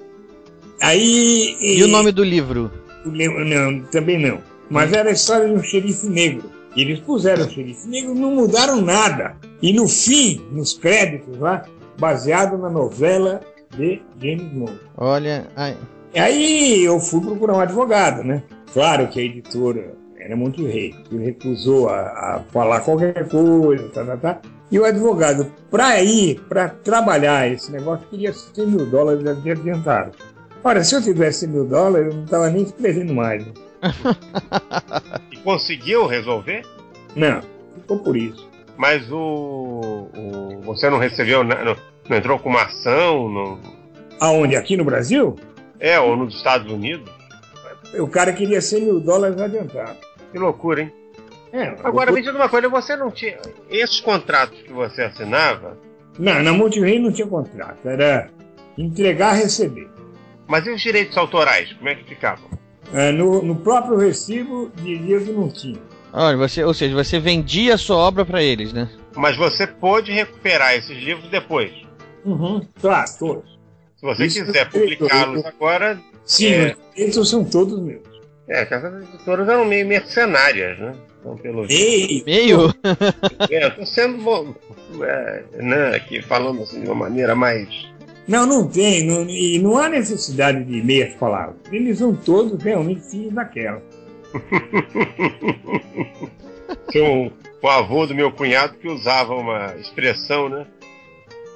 Aí. e o nome do livro? Lembro- Não, também não. Mas era a história de um xerife negro. E eles puseram o xerife negro, não mudaram nada. E no fim, nos créditos lá, baseado na novela de James Bond. Olha, ai, E aí eu fui procurar um advogado, né? Claro que a editora era muito rei, ele recusou a, a falar qualquer coisa, tá, tá, tá. E o advogado, para ir, para trabalhar esse negócio, queria 100 mil dólares de adiantado. Ora, se eu tivesse 100 mil dólares, eu não estava nem escrevendo mais. né? E conseguiu resolver? Não, ficou por isso. Mas o, o- você não recebeu, não, não entrou com uma ação, não, Aonde? Aqui no Brasil? é ou nos Estados Unidos? O cara queria 100 mil dólares adiantado. Que loucura, hein? É, Agora eu- me diga uma coisa, você não tinha esses contratos que você assinava, Não, na Monterrey não tinha contrato, era entregar, receber. Mas e os direitos autorais, como é que ficavam? É, no, no próprio recibo dizia que não tinha. olha, você, ou seja, você vendia a sua obra pra eles, né? Mas você pôde recuperar esses livros depois. Uhum. Claro, todos. Se você Isso quiser publicá-los agora, Sim, É. os direitos são todos meus. é, que essas editoras eram meio mercenárias, né? Então, pelo Ei, [LAUGHS] Meio? É, eu tô sendo bom, é, né, aqui falando assim de uma maneira mais. Não, não tem, não- e não há necessidade de meias palavras. Eles são todos realmente filhos daquela. [LAUGHS] Tinha um, o avô do meu cunhado que usava uma expressão, né?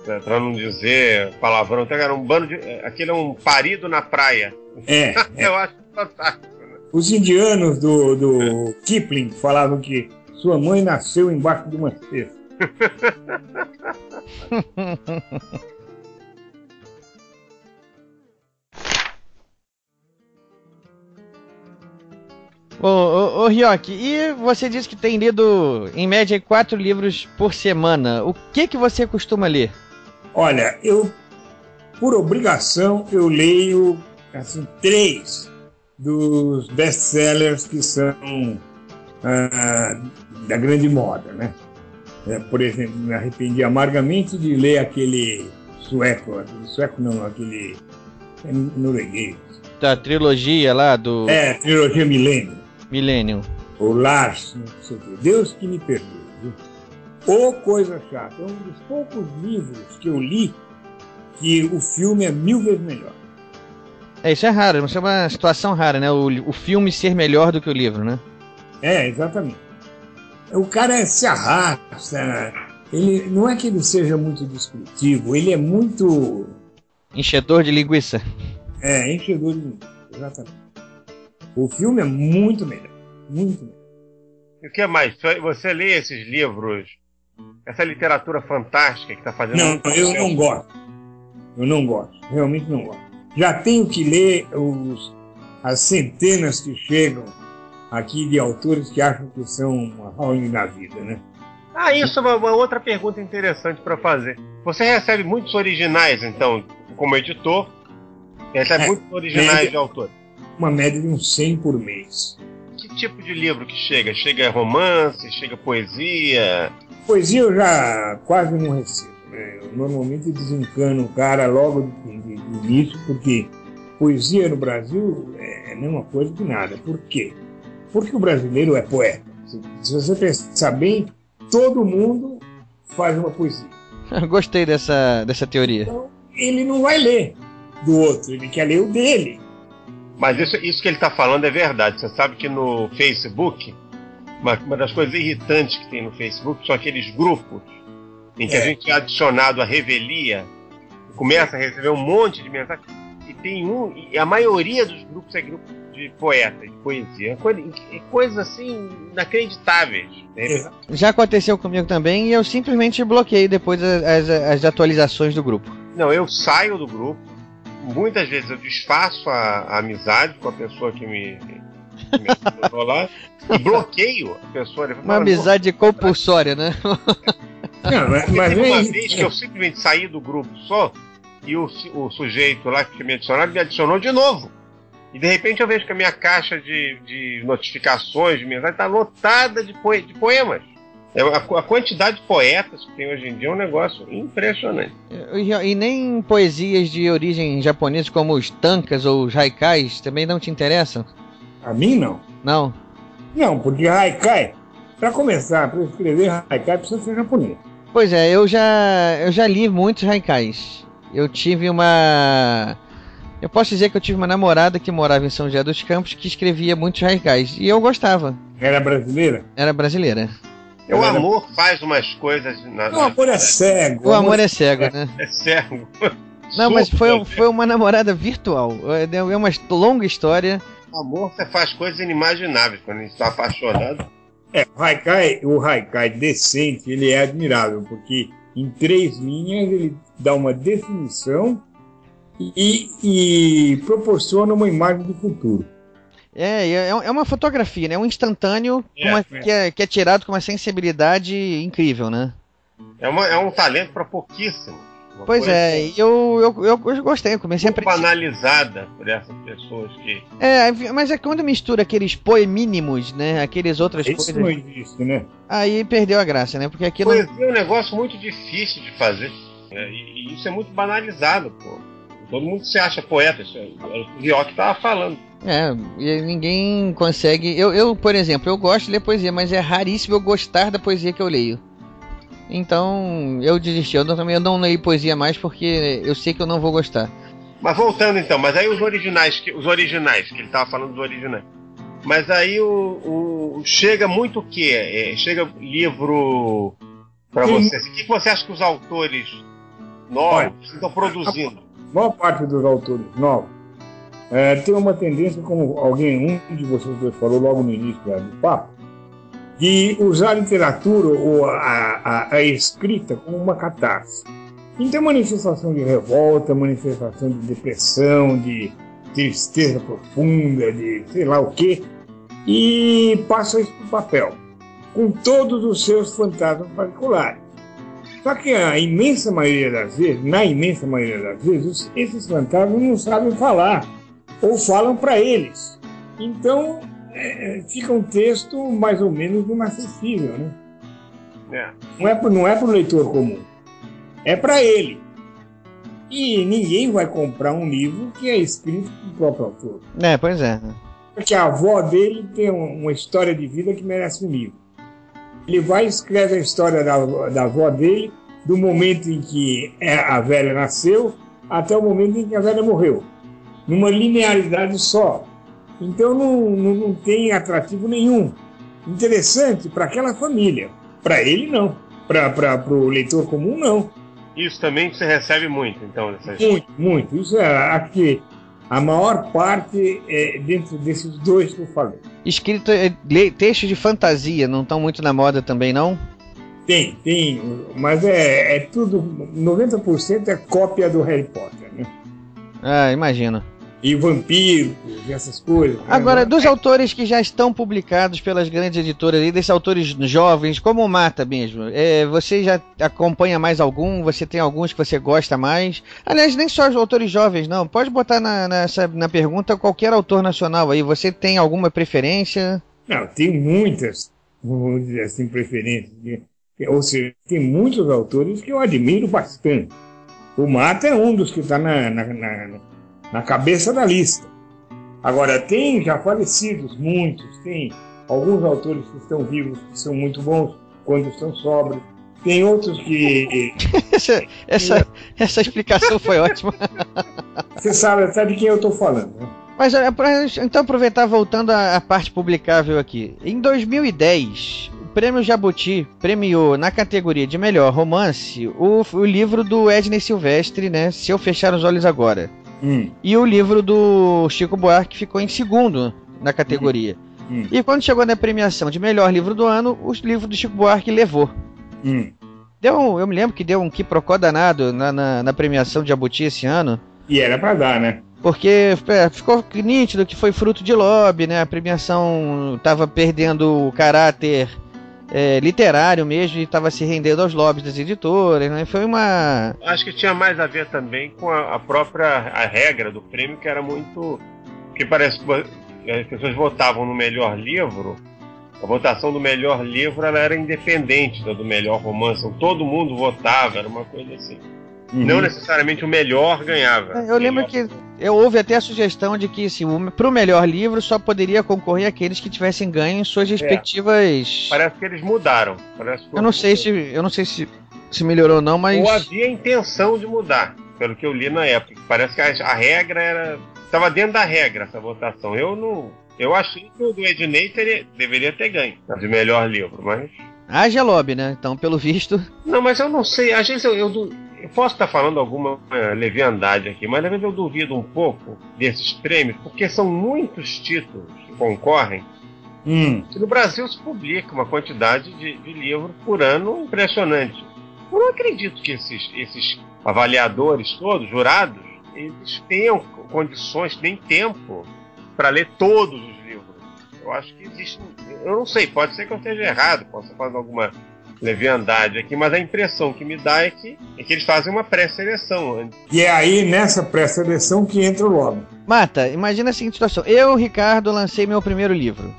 é, Pra não dizer palavrão, então era um bando de. é, Aquele é um parido na praia. É, [LAUGHS] é. Eu acho fantástico. os indianos do, do Kipling falavam que sua mãe nasceu embaixo de uma cesta. [LAUGHS] Ô, ô, ô Ryoki, e você disse que tem lido, em média, quatro livros por semana. O que que você costuma ler? Olha, eu, por obrigação, eu leio assim, três dos best-sellers que são ah, da grande moda, né? É, por exemplo, me arrependi amargamente de ler aquele sueco, aquele sueco não, aquele é norueguês. Da trilogia lá do É, trilogia Milênio. Millennium. O Lars. Deus que me perdoe. Viu? Ô coisa chata. É um dos poucos livros que eu li que o filme é mil vezes melhor. É, isso é raro, isso é uma situação rara, né? O, o filme ser melhor do que o livro, né? É, exatamente. O cara se arrasta. Ele, não é que ele seja muito descritivo, ele é muito. Enchedor de linguiça. É, enchedor de linguiça, exatamente. O filme é muito melhor. Muito melhor. E o que mais? Você lê esses livros, essa literatura fantástica que está fazendo. Não, eu não gosto. Eu não gosto. Realmente não gosto. Já tenho que ler os, as centenas que chegam aqui de autores que acham que são uma Rowling da vida, né? Ah, isso é uma, uma outra pergunta interessante para fazer. Você recebe muitos originais, então, como editor, recebe É, muitos originais média. de autor. Uma média de uns 100 por mês. Que tipo de livro que chega? Chega romance, chega poesia? Poesia eu já quase não recebo. né? Eu normalmente desencano o cara logo de início, porque poesia no Brasil é a mesma coisa que nada. Por quê? Porque o brasileiro é poeta. Se, se você pensar bem, todo mundo faz uma poesia. Eu [LAUGHS] Gostei dessa, dessa teoria. Então, ele não vai ler do outro, ele quer ler o dele. Mas isso, isso que ele está falando é verdade. Você sabe que no Facebook, uma, uma das coisas irritantes que tem no Facebook são aqueles grupos em que a É. gente é adicionado à revelia, começa a receber um monte de mensagens, e tem um, e a maioria dos grupos é grupo de poeta, de poesia. Coisa, coisas assim inacreditáveis. Né? Já aconteceu comigo também e eu simplesmente bloqueei depois as, as atualizações do grupo. Não, eu saio do grupo. Muitas vezes eu desfaço a, a amizade com a pessoa que me, que me lá e [LAUGHS] bloqueio a pessoa. Uma amizade compulsória, né? [LAUGHS] Não, mas, mas teve uma vez que eu simplesmente saí do grupo só e o, o sujeito lá que me adicionou me adicionou de novo. E de repente eu vejo que a minha caixa de, de notificações, de mensagem, está lotada de, poe de poemas. É, a, quantidade de poetas que tem hoje em dia é um negócio impressionante. E, e nem poesias de origem japonesa como os tankas ou os haikais também não te interessam? A mim não. Não? Não, porque haikai, para começar, para escrever haikai precisa ser japonês. Pois é, eu já, eu já li muitos haikais. Eu tive uma eu posso dizer que eu tive uma namorada que morava em São José dos Campos que escrevia muitos radicais. E eu gostava. Era brasileira? Era brasileira. O amor faz umas coisas. Na, o amor é cego. O, amor, é cego, é, né? É cego. [LAUGHS] Não, mas foi, foi uma namorada virtual. É uma longa história. O amor você faz coisas inimagináveis quando a gente está apaixonado. É, o Haikai, o Haikai decente, ele é admirável, porque em três linhas ele dá uma definição e, e proporciona uma imagem do futuro. É, é, é uma fotografia, né? Um instantâneo é, uma, é. Que, é, que é tirado com uma sensibilidade incrível, né? É, uma, é um talento para pouquíssimo. Pois é, eu, eu, eu, eu gostei, eu comecei Muito a banalizada por essas pessoas que. É, mas é quando mistura aqueles poemínimos, né? Aqueles outras Isso coisas. Não existe, né? Aí perdeu a graça, né? Porque aquilo. Poesia é um negócio muito difícil de fazer. Né? E, e, isso é muito banalizado, pô. Todo mundo se acha poeta, isso é, o Rioc estava falando. É, e ninguém consegue. Eu, eu, por exemplo, eu gosto de ler poesia, mas é raríssimo eu gostar da poesia que eu leio. Então eu desisti. Eu também não leio poesia mais porque eu sei que eu não vou gostar. Mas voltando então, mas aí os originais, os originais, que ele estava falando dos originais. Mas aí o, o chega muito o quê? É, chega livro para você. O que você acha que os autores novos estão produzindo? maior parte dos autores novos é, tem uma tendência, como alguém, um de vocês dois falou logo no início do papo, de usar a literatura ou a, a, a escrita como uma catarse. Então, manifestação de revolta, manifestação de depressão, de tristeza profunda, de sei lá o quê, e passa isso para o papel, com todos os seus fantasmas particulares. Só que a imensa maioria das vezes, na imensa maioria das vezes, esses fantasmas não sabem falar ou falam para eles. Então é, fica um texto mais ou menos inacessível, né? É. Não é não é para o leitor comum, é para ele. E ninguém vai comprar um livro que é escrito pelo próprio autor. É, pois é. Porque a avó dele tem uma história de vida que merece um livro. Ele vai e escreve a história da, da avó dele, do momento em que é, a velha nasceu até o momento em que a velha morreu, numa linearidade só. Então não, não, não tem atrativo nenhum. Interessante para aquela família, para ele não, para o leitor comum não. Isso também você recebe muito, então, dessas... Muito, muito. Isso é aqui a maior parte é dentro desses dois que eu falei. Escrito, é, textos de fantasia não estão muito na moda também, não? Tem, tem, mas é, é tudo, 90% é cópia do Harry Potter, né? Ah, imagino e vampiros e essas coisas. Né? Agora, dos autores que já estão publicados pelas grandes editoras e desses autores jovens, como o Mata mesmo, é, você já acompanha mais algum? Você tem alguns que você gosta mais? Aliás, nem só os autores jovens, não. Pode botar na, nessa, na pergunta qualquer autor nacional aí. Você tem alguma preferência? Não, tem muitas, vamos dizer assim, preferências. Ou seja, tem muitos autores que eu admiro bastante. O Mata é um dos que está na, na, na na cabeça da lista. Agora, tem já falecidos, muitos, tem alguns autores que estão vivos que são muito bons quando estão sóbrios. Tem outros que. [LAUGHS] essa, essa, essa explicação foi ótima. Você sabe até de quem eu estou falando, né? Mas é, então aproveitar voltando à, parte publicável aqui. Em 2010, o Prêmio Jabuti premiou na categoria de melhor romance o, o livro do Edney Silvestre, né? Se eu fechar os olhos agora. Hum, E o livro do Chico Buarque ficou em segundo na categoria. hum, E quando chegou na premiação de melhor livro do ano, o livro do Chico Buarque levou. hum. Deu um- eu me lembro que deu um quiprocó danado na, na, na premiação de Jabuti esse ano. E era pra dar, né? Porque é, ficou nítido que foi fruto de lobby, né? A premiação estava perdendo o caráter é, literário mesmo e estava se rendendo aos lobbies das editoras, né? Foi uma. Acho que tinha mais a ver também com a, a própria a regra do prêmio, que era muito. que parece que as pessoas votavam no melhor livro. A votação do melhor livro era independente da do melhor romance. Então, todo mundo votava, era uma coisa assim. Uhum. Não necessariamente o melhor ganhava. Eu lembro que eu houve até a sugestão de que assim, para o melhor livro só poderia concorrer aqueles que tivessem ganho em suas respectivas. Parece que eles mudaram. Parece que Eu não sei se eu não sei se, se melhorou ou não, mas Ou havia intenção de mudar, pelo que eu li na época. Parece que a, a regra era. Estava dentro da regra essa votação. Eu não. Eu achei que o do Ednei teria, deveria ter ganho de melhor livro, mas. haja lobby, né? Então, pelo visto. Não, mas eu não sei. Às vezes eu, eu, eu posso estar falando alguma eh, leviandade aqui, mas às vezes eu duvido um pouco desses prêmios, porque são muitos títulos que concorrem. Hum, no Brasil se publica uma quantidade de, de livros por ano impressionante. Eu não acredito que esses, esses avaliadores todos, jurados, eles tenham condições, nem tempo para ler todos os livros. Eu acho que existe. Eu não sei, pode ser que eu esteja errado, posso fazendo alguma leviandade aqui, mas a impressão que me dá é que, é que eles fazem uma pré-seleção antes. e é aí nessa pré-seleção que entra o lobby. Mata, imagina a seguinte situação. Eu, Ricardo, lancei meu primeiro livro.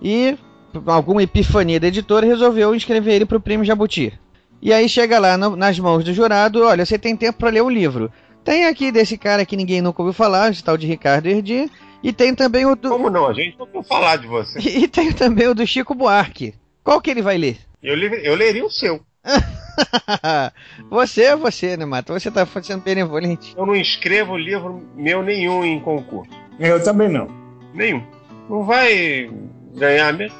E, por alguma epifania da editora, resolveu inscrever ele para o Prêmio Jabuti. E aí chega lá no- nas mãos do jurado, olha, você tem tempo para ler o livro. Tem aqui desse cara que ninguém nunca ouviu falar, esse tal de Ricardo Erdi, e tem também o do, Como não? A gente não vai falar de você. [LAUGHS] e tem também o do Chico Buarque. Qual que ele vai ler? Eu, li- eu leria o seu. [LAUGHS] você é você, né, Mata? Você tá sendo benevolente. Eu não escrevo livro meu nenhum em concurso. Eu também não. Nenhum. Não vai ganhar mesmo.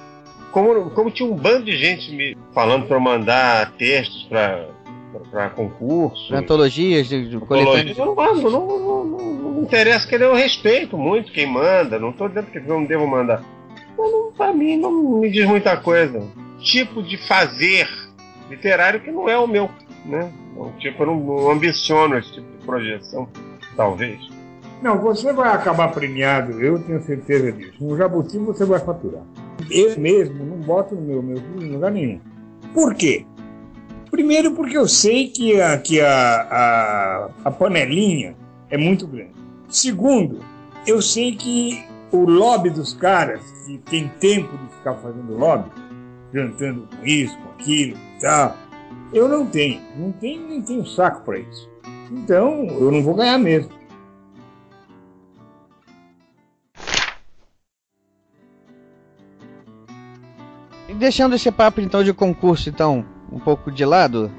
Como, como tinha um bando de gente me falando para eu mandar textos para para concurso. Antologias, de, de. Eu não mando, não, não, não, não me interessa que eu respeito muito quem manda, não estou dizendo que eu não devo mandar. Não, pra mim não me diz muita coisa. Tipo de fazer literário que não é o meu, né? Então, tipo, eu não, não ambiciono esse tipo de projeção, talvez. Não, você vai acabar premiado, eu tenho certeza disso. No Jabuti você vai faturar. Eu mesmo não boto no meu, meu em lugar nenhum. Por quê? Primeiro porque eu sei que a, que a, a, a panelinha é muito grande. Segundo, eu sei que o lobby dos caras, que tem tempo de ficar fazendo lobby, jantando com isso, com aquilo e tal, eu não tenho. Não tenho nem tenho saco para isso. Então, eu não vou ganhar mesmo. E deixando esse papo então de concurso então um pouco de lado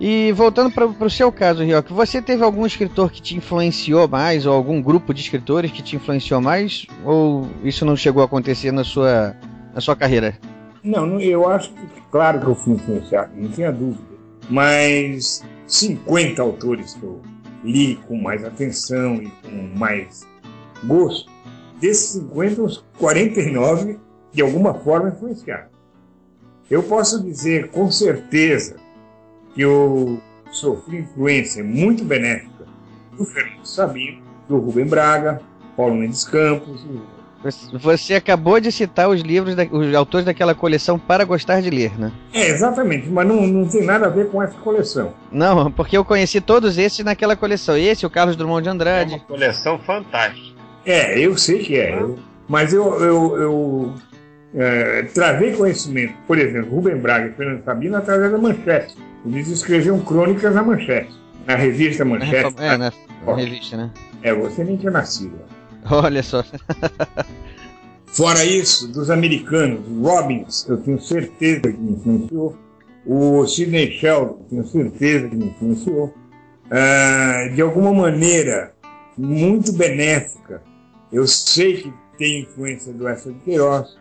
e voltando para o seu caso, Rioc, você teve algum escritor que te influenciou mais ou algum grupo de escritores que te influenciou mais ou isso não chegou a acontecer na sua na sua carreira? Não, eu acho que, claro que eu fui influenciado, não tenha dúvida. Mas 50 autores que eu li com mais atenção e com mais gosto, desses 50, uns 49 de alguma forma influenciaram. Eu posso dizer com certeza que eu sofri influência muito benéfica do Fernando Sabino, do Rubem Braga, Paulo Mendes Campos, Você acabou de citar os livros, da, os autores daquela coleção para gostar de ler, né? É, exatamente, mas não, não tem nada a ver com essa coleção. Não, porque eu conheci todos esses naquela coleção. Esse, o Carlos Drummond de É Andrade. uma coleção fantástica. É, eu sei que é, eu- mas eu, eu, eu é, travei conhecimento, por exemplo, Rubem Braga e Fernando Sabino através da Manchete. Eles escreviam crônicas na Manchete, na revista Manchete. É, na, na revista, né? É, você nem tinha nascido. Olha só. [LAUGHS] Fora isso, dos americanos, Robbins, eu tenho certeza que me influenciou. O Sidney Sheldon, tenho certeza que me influenciou. Ah, de alguma maneira, muito benéfica, eu sei que tem influência do Essa de Queiroz.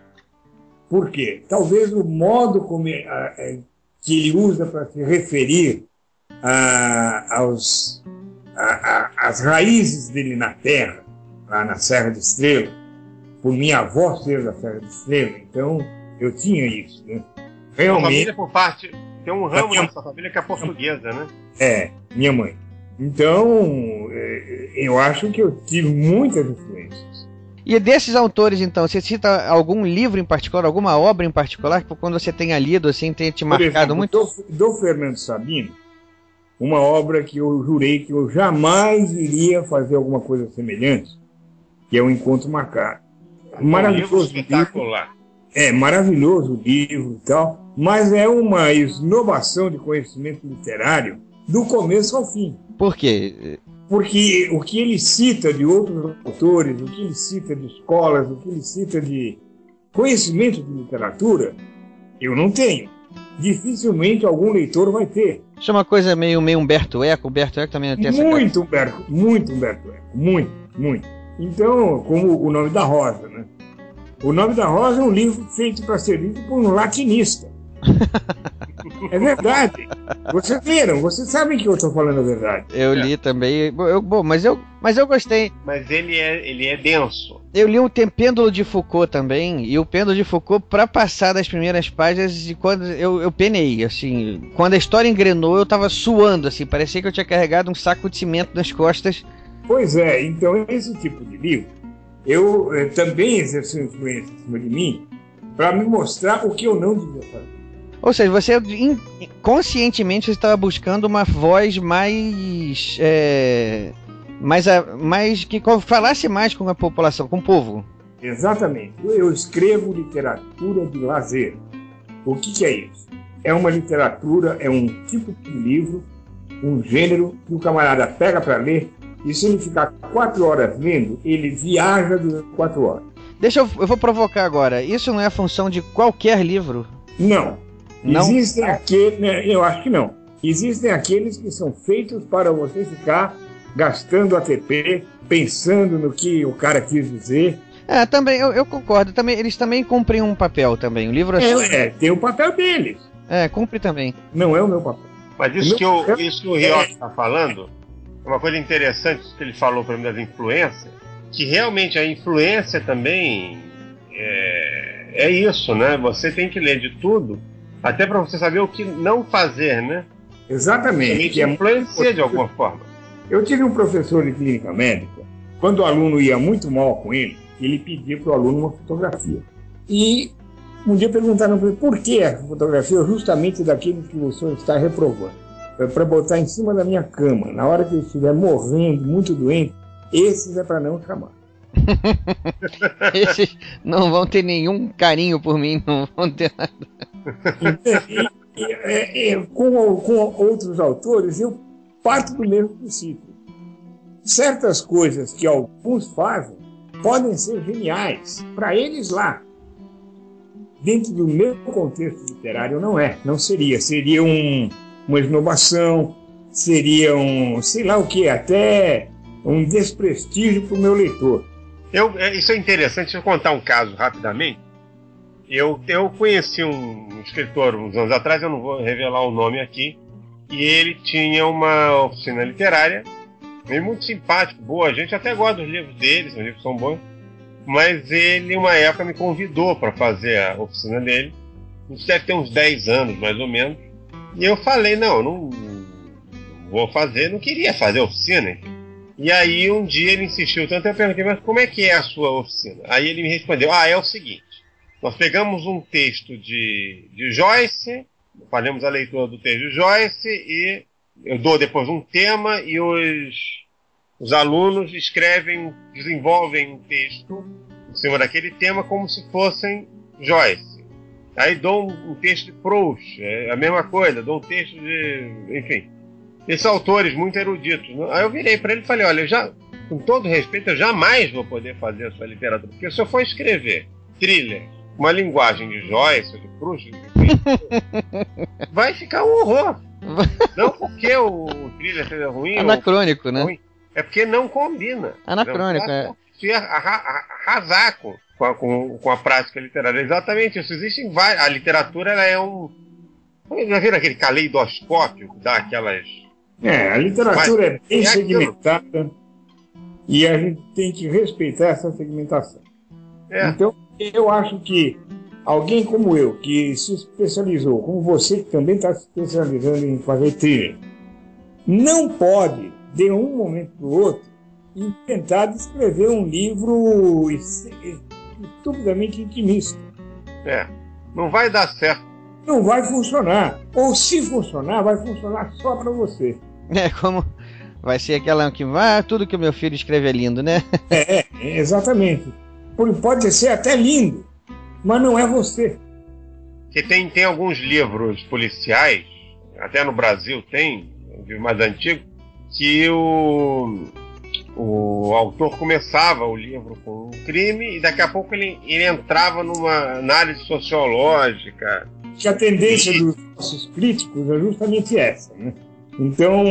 Por quê? Talvez o modo como ah, eh, que ele usa para se referir aos, a- a, as raízes dele na terra, lá na Serra do Estrela, por minha avó ser da Serra do Estrela, então eu tinha isso, né? Realmente. família por parte. Tem um ramo nessa família que é portuguesa, né? É, minha mãe. Então, é, eu acho que eu tive muitas influências. E desses autores, então, você cita algum livro em particular, alguma obra em particular, que quando você tenha lido, assim, tenha te marcado exemplo, muito? Do, do Fernando Sabino, uma obra que eu jurei que eu jamais iria fazer alguma coisa semelhante, que é o Encontro Marcado. Maravilhoso. Um espetacular. Livro, é maravilhoso o livro e tal, mas é uma esnobação de conhecimento literário do começo ao fim. Por quê? Porque o que ele cita de outros autores, o que ele cita de escolas, o que ele cita de conhecimento de literatura, eu não tenho. Dificilmente algum leitor vai ter. Isso é uma coisa meio, meio Humberto Eco. Humberto Eco também tem essa Muito Humberto, muito Humberto Eco. Muito, muito. Então, como o nome da Rosa, né? O Nome da Rosa é um livro feito para ser lido por um latinista. [LAUGHS] é verdade. Vocês viram, vocês sabem que eu estou falando a verdade. Eu li também. Eu, bom, mas eu, mas eu gostei. Mas ele é, ele é denso. Eu li o Pêndulo de Foucault também, e o Pêndulo de Foucault, para passar das primeiras páginas, de quando eu, eu penei, assim. Quando a história engrenou, eu tava suando, assim, parecia que eu tinha carregado um saco de cimento nas costas. Pois é, então esse tipo de livro eu eh, também exerci influência em cima de mim para me mostrar o que eu não devia fazer. Ou seja, você conscientemente estava buscando uma voz mais. É, mais, mais que falasse mais com a população, com o povo. Exatamente. Eu escrevo literatura de lazer. O que, que é isso? É uma literatura, é um tipo de livro, um gênero que o camarada pega para ler e se ele ficar quatro horas lendo, ele viaja durante quatro horas. Deixa eu, eu vou provocar agora. Isso não é a função de qualquer livro? Não. Não? Existem aqueles, né, eu acho que não. Existem aqueles que são feitos para você ficar gastando ATP, pensando no que o cara quis dizer. É, também, eu, eu concordo. Também, eles também cumprem um papel também. O livro é, é, é tem o um papel deles. É, cumpre também. Não é o meu papel. Mas isso, que, o, isso que o Rioc está é... falando uma coisa interessante que ele falou para mim das influências, que realmente a influência também é, é isso, né? Você tem que ler de tudo, até para você saber o que não fazer, né? Exatamente. Que influencia de alguma forma. Eu tive um professor de clínica médica, quando o aluno ia muito mal com ele, ele pedia para o aluno uma fotografia. E um dia perguntaram para ele por que a fotografia justamente daquele que você está reprovando para botar em cima da minha cama. Na hora que eu estiver morrendo, muito doente, esses é para não chamar. [LAUGHS] esses não vão ter nenhum carinho por mim, não vão ter nada. E, e, é, com, com outros autores, eu parto do mesmo princípio. Certas coisas que alguns fazem podem ser geniais para eles lá. Dentro do meu contexto literário, não é. Não seria. Seria um, uma esnobação, seria um, sei lá o que, até um desprestígio para o meu leitor. Eu, é, isso é interessante, deixa eu contar um caso rapidamente. Eu, eu conheci um escritor uns anos atrás, eu não vou revelar o nome aqui, e ele tinha uma oficina literária, muito simpático, boa, a gente até gosta dos livros dele, os livros são bons, mas ele, uma época, me convidou para fazer a oficina dele, isso deve ter uns 10 anos, mais ou menos, e eu falei, não, não, vou fazer, não queria fazer oficina. E aí um dia ele insistiu tanto, eu perguntei, mas como é que é a sua oficina? Aí ele me respondeu, ah, é o seguinte, nós pegamos um texto de, de Joyce, fazemos a leitura do texto de Joyce e eu dou depois um tema e os, os alunos escrevem, desenvolvem um texto em cima daquele tema como se fossem Joyce. Aí dou um, um, texto de Proust, é a mesma coisa, dou um texto de. Enfim. Esses autores muito eruditos. Né? Aí eu virei para ele e falei: olha, eu já, com todo respeito, eu jamais vou poder fazer a sua literatura, porque se eu for escrever thriller, uma linguagem de Joyce, de Proust, [LAUGHS] vai ficar um horror. [LAUGHS] Não porque o, thriller seja ruim. Anacrônico, né? Ruim, é porque não combina. Anacrônico, é. Arrasar com, com a, com, com a prática literária. Exatamente isso. Existem várias. A literatura ela é um. Já viram aquele caleidoscópio que dá aquelas É, a literatura Mas é bem é aquilo. segmentada e a gente tem que respeitar essa segmentação. É. Então, eu acho que alguém como eu, que se especializou, como você que também está se especializando em fazer thriller, não pode, de um momento para o outro, inventar de escrever um livro es- estupidamente intimista. É. Não vai dar certo. Não vai funcionar. Ou se funcionar, vai funcionar só para você. [LAUGHS] É como. Vai ser aquela que. Ah, tudo que o meu filho escreve é lindo, né? É, é, exatamente. Pode ser até lindo, mas não é você. Que tem, tem alguns livros policiais, até no Brasil tem, livro mais antigo, que o, o autor começava o livro com um crime e daqui a pouco ele, ele entrava numa análise sociológica. que a tendência dos nossos críticos é justamente essa. Né? Então,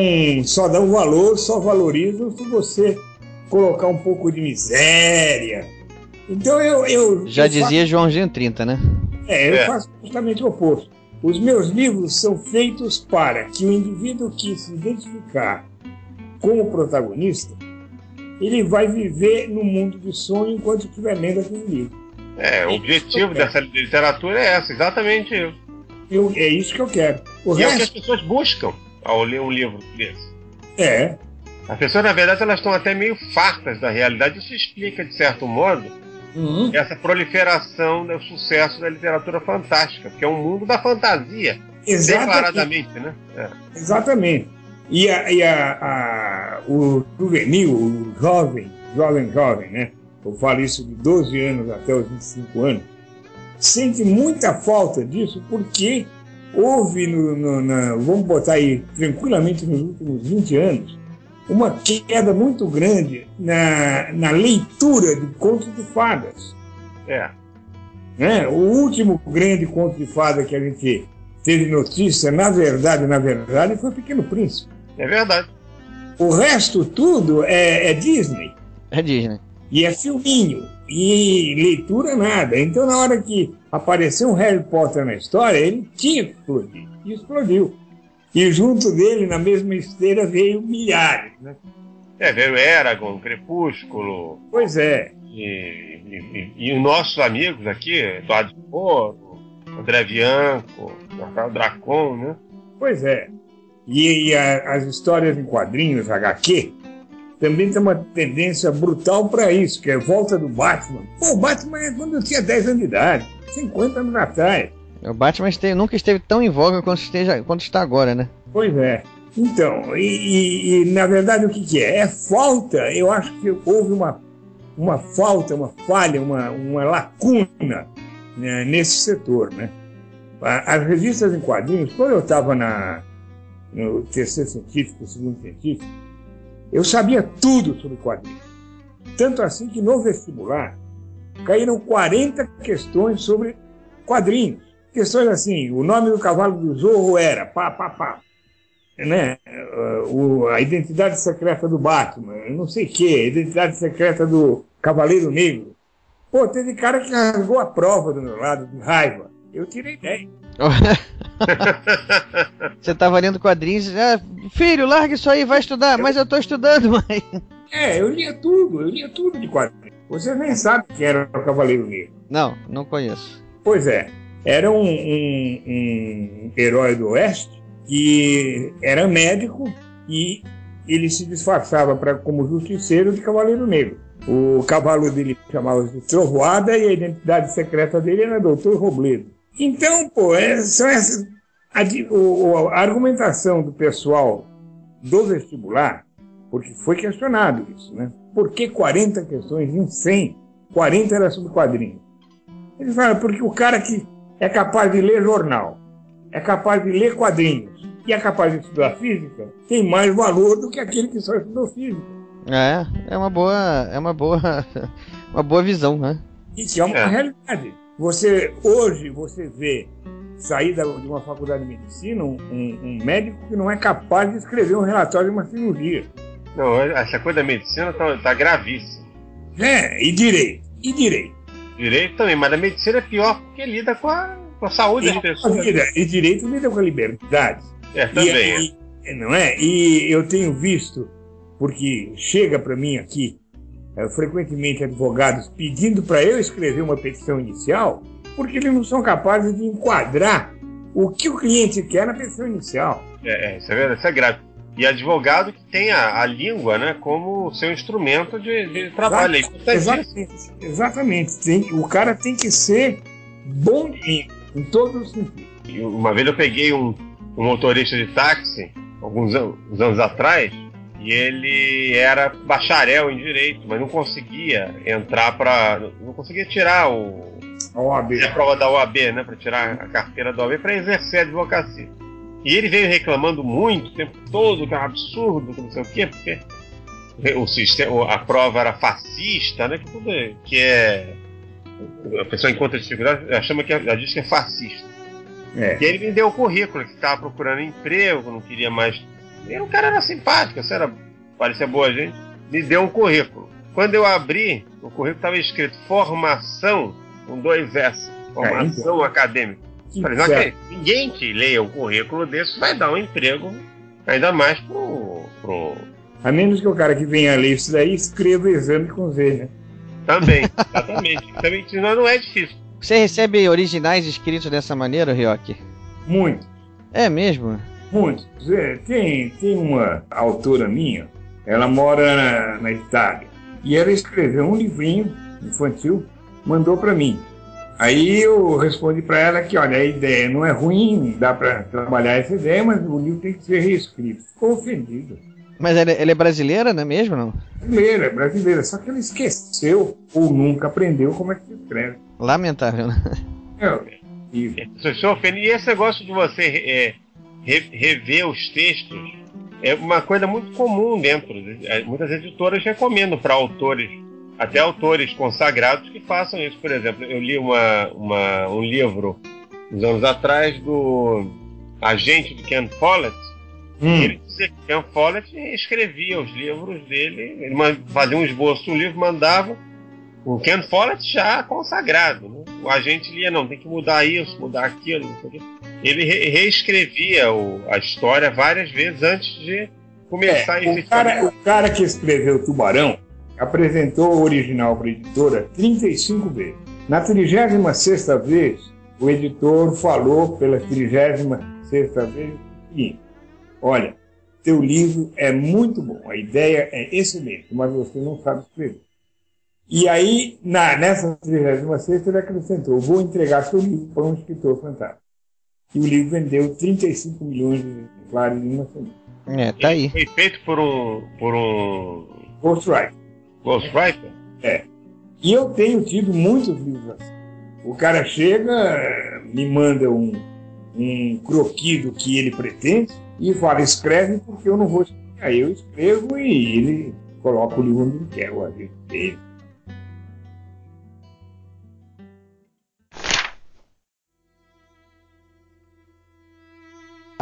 só dão valor, só valorizam se você colocar um pouco de miséria. Então, eu. eu Já eu dizia Joãozinho 30, né? Faço, é, eu É. faço justamente o oposto. Os meus livros são feitos para que o indivíduo que se identificar como protagonista, ele vai viver no mundo de sonho enquanto estiver lendo aquele livro. É, o objetivo dessa literatura é essa, exatamente isso. Eu, é isso que eu quero. O E é o que as resto pessoas buscam ao ler um livro desse. é. As pessoas, na verdade, elas estão até meio fartas da realidade. Isso explica, de certo modo, essa proliferação do sucesso da literatura fantástica, porque é um mundo da fantasia, Exatamente. declaradamente, né? É. Exatamente. E, a, e a, a- o juvenil, o jovem, jovem, jovem, né? Eu falo isso de 12 anos até os 25 anos, sente muita falta disso porque houve, no, no- na- vamos botar aí tranquilamente nos últimos 20 anos, uma queda muito grande na, na leitura de contos de fadas. É. né? O último grande conto de fada que a gente teve notícia, na verdade, na verdade, foi o Pequeno Príncipe. É verdade. O resto tudo é, é Disney. É Disney. E é filminho. E leitura nada. Então, na hora que apareceu um Harry Potter na história, ele tinha que explodir. E explodiu. E junto dele, na mesma esteira, veio milhares. Né? É, veio Eragon, Crepúsculo, Pois é. e, e, e- e os nossos amigos aqui, Eduardo Moro, André Bianco, Dracon, né? Pois é. E, e a- as histórias em quadrinhos, HQ, também tem uma tendência brutal para isso, que é a volta do Batman. Pô, o Batman é quando eu tinha 10 anos de idade, 50 anos atrás. O Batman esteve- nunca esteve tão em voga quanto, esteja, quanto está agora, né? Pois é. Então, e, e- e, na verdade o que, que é? É falta, eu acho que houve uma, uma falta, uma falha, uma, uma lacuna né, nesse setor. Né? As revistas em quadrinhos, quando eu estava no terceiro científico, segundo científico, eu sabia tudo sobre quadrinhos. Tanto assim que no vestibular caíram 40 questões sobre quadrinhos. Questões assim, o nome do cavalo do Zorro era pá, pá, pá né? O- a identidade secreta do Batman, eu não sei o que, a identidade secreta do Cavaleiro Negro. Pô, teve cara que rasgou a prova do meu lado, de raiva. Eu tirei 10. [LAUGHS] Você tava lendo quadrinhos. Ah, filho, larga isso aí, vai estudar. Mas eu tô estudando, mãe. É, eu lia tudo, eu lia tudo de quadrinhos. Você nem sabe quem era o Cavaleiro Negro. Não, não conheço. Pois é, era um, um- um herói do Oeste que era médico e ele se disfarçava pra, como justiceiro de Cavaleiro Negro. O cavalo dele chamava-se Trovoada e a identidade secreta dele era Doutor Robledo. Então, pô, é, são essas. A, a argumentação do pessoal do vestibular, porque foi questionado isso, né? Por que 40 questões em 100? 40 era sobre quadrinhos. Ele fala, porque o cara que é capaz de ler jornal, é capaz de ler quadrinhos e é capaz de estudar física, tem mais valor do que aquele que só estudou física. É, é uma boa. É uma boa. [LAUGHS] Uma boa visão, né? E que é uma É. realidade. Você, hoje, você vê sair de uma faculdade de medicina um, um- um médico que não é capaz de escrever um relatório de uma cirurgia. Não, essa coisa da medicina tá, tá gravíssima. É, e direito, e direito. Direito também, mas a medicina é pior porque lida com a, com a saúde das E, a pessoas. vida, e direito lida com a liberdade. É, E, também. é. e- Não é? E eu tenho visto, porque chega para mim aqui é, frequentemente advogados pedindo para eu escrever uma petição inicial, porque eles não são capazes de enquadrar o que o cliente quer na petição inicial. É, é isso é verdade, isso é grave. E advogado que tem a, a língua né, como seu instrumento de, de trabalho. Exatamente. Exatamente. Exatamente. Tem, o cara tem que ser bom em, em todos os sentidos. Uma vez eu peguei um, um motorista de táxi, alguns anos, anos atrás, e ele era bacharel em direito, mas não conseguia entrar para. não conseguia tirar o. A OAB. A prova da OAB, né? Para tirar a carteira da OAB para exercer a advocacia. E ele veio reclamando muito o tempo todo, que é um absurdo, que não sei o quê, porque o sistema, a prova era fascista, né? Que tudo é, que é. A pessoa encontra dificuldade, ela chama que ela diz que é fascista. É. E ele me deu o currículo, que estava procurando emprego, não queria mais. E o cara era simpático, assim, era, parecia boa gente. Me deu um currículo. Quando eu abri, o currículo estava escrito formação com dois S. Formação é, então. acadêmica. Não, que ninguém que leia um currículo desse vai dar um emprego, ainda mais pro. pro... A menos que o cara que venha ler isso daí escreva o exame com Z, né? Também, exatamente. [LAUGHS] Também, senão não é difícil. Você recebe originais escritos dessa maneira, Ryoki? Muito. É mesmo? Muito. Tem, tem uma autora minha, ela mora na, na Itália, e ela escreveu um livrinho infantil, mandou para mim. Aí eu respondi para ela que, olha, a ideia não é ruim, dá para trabalhar essa ideia, mas o livro tem que ser reescrito. Ficou ofendido. Mas ela, ela, é brasileira, não é mesmo? Não? Brasileira, brasileira. Só que ela esqueceu ou nunca aprendeu como é que se escreve. Lamentável, né? É, e... E esse negócio de você é, rever os textos é uma coisa muito comum dentro. É, muitas editoras recomendam para autores até autores consagrados que façam isso. Por exemplo, eu li uma, uma, um livro uns anos atrás do agente de Ken Follett. Hum. Ele dizia que Ken Follett escrevia os livros dele, ele fazia um esboço do livro, mandava. O Ken Follett já consagrado. Né? O agente lia, não, tem que mudar isso, mudar aquilo, não sei o quê. Ele re reescrevia o, a história várias vezes antes de começar é, a o cara, o cara que escreveu Tubarão, apresentou o original para a editora 35 vezes. Na 36 vez, o editor falou pela 36 vez o seguinte: Olha, teu livro é muito bom, a ideia é excelente, mas você não sabe escrever. E aí, na, nessa 36 ele acrescentou: Vou entregar seu livro para um escritor fantástico. E o livro vendeu 35 milhões de exemplares em uma semana. É, tá aí. Foi feito por um. por um. Ghostwriter. Ghostwriter? É. E eu tenho tido muitos livros assim. O cara chega, me manda um, um croquis do que ele pretende e fala, escreve porque eu não vou escrever. Aí eu escrevo e ele coloca o livro onde quer,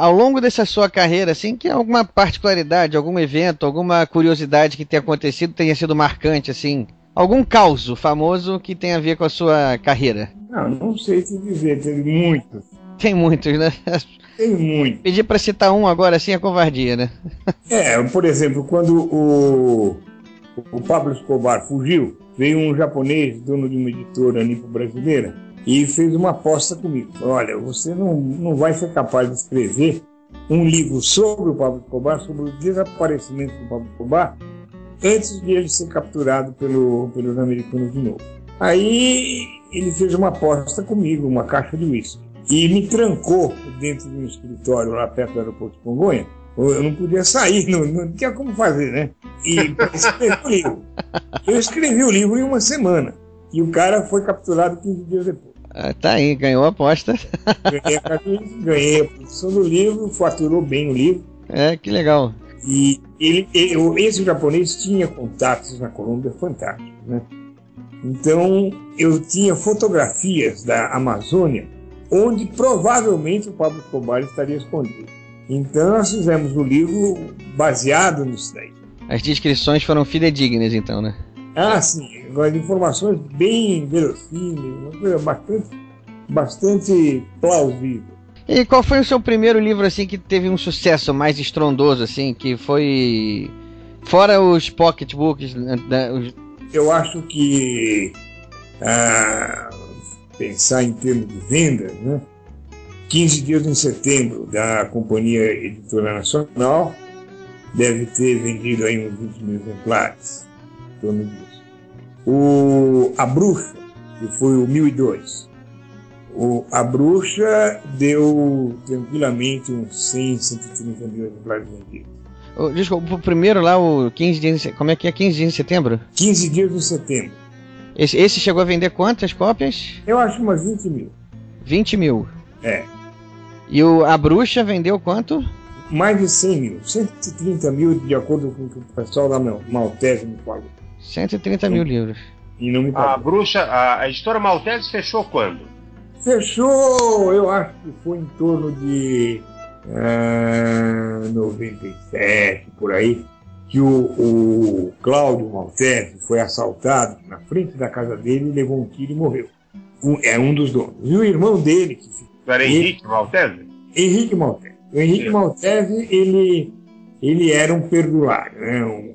ao longo dessa sua carreira, assim, que alguma particularidade, algum evento, alguma curiosidade que tenha acontecido tenha sido marcante, assim, algum caos famoso que tenha a ver com a sua carreira? Não, não sei te dizer, tem muitos. Tem muitos, né? Tem muitos. Pedir para citar um agora, assim, é covardia, né? É, por exemplo, quando o, o Pablo Escobar fugiu, veio um japonês, dono de uma editora nipo brasileira, e fez uma aposta comigo. Olha, você não, não vai ser capaz de escrever um livro sobre o Pablo Escobar, sobre o desaparecimento do Pablo Escobar, antes de ele ser capturado pelo, pelos americanos de novo. Aí ele fez uma aposta comigo, uma caixa de uísque, e me trancou dentro de um escritório lá perto do aeroporto de Congonha. Eu não podia sair, não, não tinha como fazer, né? E [LAUGHS] escrevi o livro. Eu escrevi o livro em uma semana. E o cara foi capturado 15 dias depois. Ah, tá aí, ganhou a aposta. Ganhei a, ganhei a produção do livro, faturou bem o livro. É, que legal. E ele, ele, esse japonês tinha contatos na Colômbia fantásticos, né? Então, eu tinha fotografias da Amazônia onde provavelmente o Pablo Escobar estaria escondido. Então, nós fizemos o livro baseado nisso daí. As descrições foram fidedignas, então, né? Ah, sim. Agora, informações bem verossímeis, uma coisa bastante, bastante plausível. E qual foi o seu primeiro livro assim que teve um sucesso mais estrondoso assim, que foi fora os pocketbooks, né, os... Eu acho que ah, pensar em termos de vendas, né? 15 dias em setembro da Companhia Editora Nacional deve ter vendido aí uns 20 mil exemplares, em torno disso. O A Bruxa, que foi o 1002, o, a bruxa deu tranquilamente uns 100, 130 mil exemplares vendidos. Desculpa, o primeiro lá, o 15 dias. Como é que é 15 dias de setembro? 15 dias de setembro. Esse, esse chegou a vender quantas cópias? Eu acho umas 20 mil. 20 mil? É. E o, a bruxa vendeu quanto? Mais de 100 mil. 130 mil, de acordo com o que o pessoal da Maltese me falou. 130 Sim. mil livros. E não me A bruxa, a, a editora Maltese fechou quando? Fechou, eu acho que foi em torno de uh, 97, por aí, que o, o Cláudio Maltese foi assaltado na frente da casa dele, levou um tiro e morreu. Um, é um dos donos. E o irmão dele, que era Henrique Maltese? Henrique Maltese. O Henrique Sim. Maltese, ele, ele era um perdulário, né? um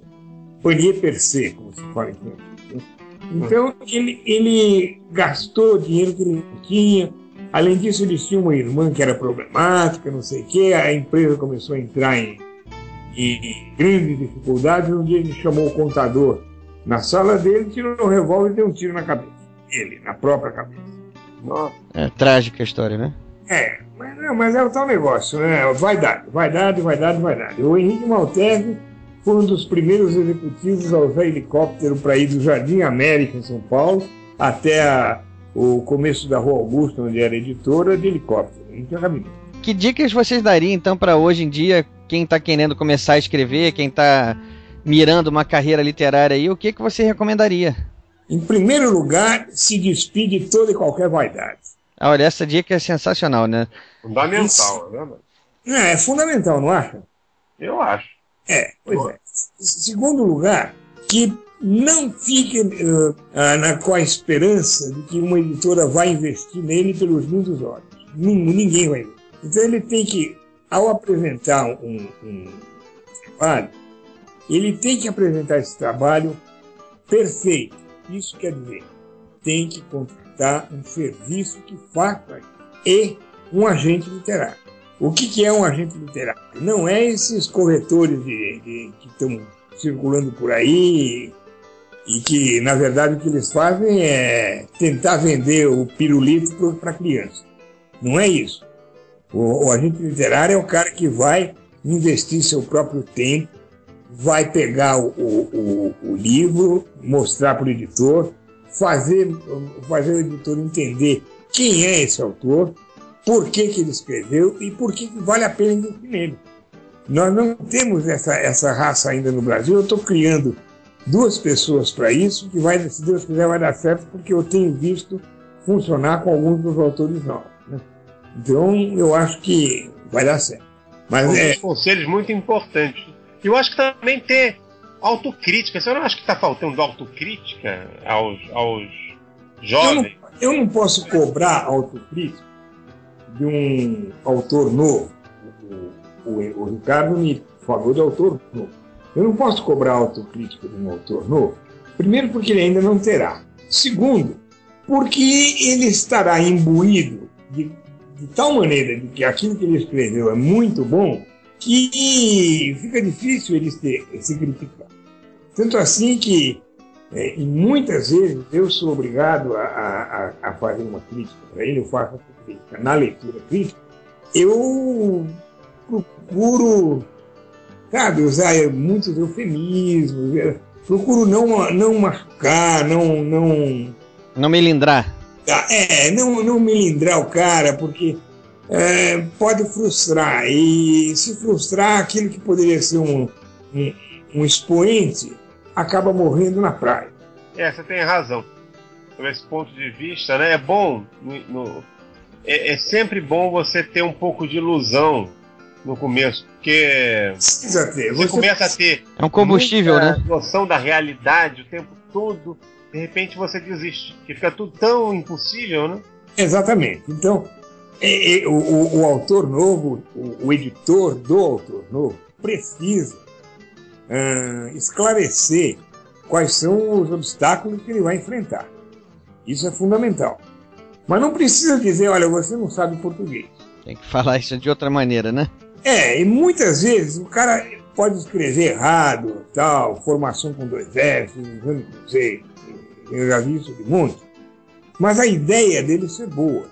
panier per se, como se fala em francês. Então, ele, ele gastou o dinheiro que ele tinha. Além disso, eles tinham uma irmã que era problemática, não sei o quê. A empresa começou a entrar em, em grandes dificuldades. Um dia ele chamou o contador na sala dele, tirou um revólver e deu um tiro na cabeça. Ele, na própria cabeça. Nossa. É trágica a história, né? É, mas, não, mas é o tal negócio, né? Vaidade, vaidade, vaidade, vaidade. O Henrique Maltese foi um dos primeiros executivos a usar helicóptero para ir do Jardim América, em São Paulo, até a, o começo da Rua Augusta, onde era editora, de helicóptero. Caminho. Que dicas vocês dariam, então, para hoje em dia, quem está querendo começar a escrever, quem está mirando uma carreira literária aí, o que, que você recomendaria? Em primeiro lugar, se despide de toda e qualquer vaidade. Ah, olha, essa dica é sensacional, né? Fundamental, Isso... né? É, é fundamental, não acha? Eu acho. É, pois é. Segundo lugar, que não fique uh, na, com a esperança de que uma editora vai investir nele pelos lindos olhos. Ninguém vai ver. Então ele tem que, ao apresentar um, um trabalho, ele tem que apresentar esse trabalho perfeito. Isso quer dizer, tem que contratar um serviço que faça e um agente literário. O que, que é um agente literário? Não é esses corretores de, de, que estão circulando por aí e que, na verdade, o que eles fazem é tentar vender o pirulito para criança. Não é isso. O, o, agente literário é o cara que vai investir seu próprio tempo, vai pegar o, o, o livro, mostrar para o editor, fazer, fazer o editor entender quem é esse autor, por que, que ele escreveu e por que, que vale a pena investir nele. Nós não temos essa, essa raça ainda no Brasil. Eu estou criando duas pessoas para isso, que vai, se Deus quiser, vai dar certo, porque eu tenho visto funcionar com alguns dos autores novos. Né? Então, eu acho que vai dar certo. Mas São é... conselhos muito importantes. Eu acho que também ter autocrítica. Você não acha que está faltando autocrítica aos, aos jovens? Eu não, eu não posso cobrar autocrítica de um autor novo. O, o, o Ricardo me falou de autor novo. Eu não posso cobrar autocrítica de um autor novo. Primeiro, porque ele ainda não terá. Segundo, porque ele estará imbuído de, de tal maneira de que aquilo que ele escreveu é muito bom que fica difícil ele se, se criticar. Tanto assim que, é, muitas vezes, eu sou obrigado a, a, a fazer uma crítica para ele, eu faço crítica, na leitura crítica, eu procuro, sabe, usar muitos eufemismos, procuro não, não machucar, não, não. Não melindrar. Ah, é, não, não melindrar o cara, porque é, pode frustrar. E se frustrar, aquilo que poderia ser um, um, um expoente acaba morrendo na praia. É, você tem razão. Por esse ponto de vista, né? É bom no, no é, é, sempre bom você ter um pouco de ilusão no começo, porque Precisa ter. Você, você começa a ter é um combustível, né? Noção da realidade o tempo todo. De repente você desiste, que fica tudo tão impossível, né? Exatamente. Então, é, é, o, o, o, autor novo, o, o, editor do autor novo, precisa uh, esclarecer quais são os obstáculos que ele vai enfrentar. Isso é fundamental. Mas não precisa dizer, olha, você não sabe português. Tem que falar isso de outra maneira, né? É, e muitas vezes o cara pode escrever errado, tal, formação com dois Fs, não sei, eu já vi isso de muito. Mas a ideia dele ser boa.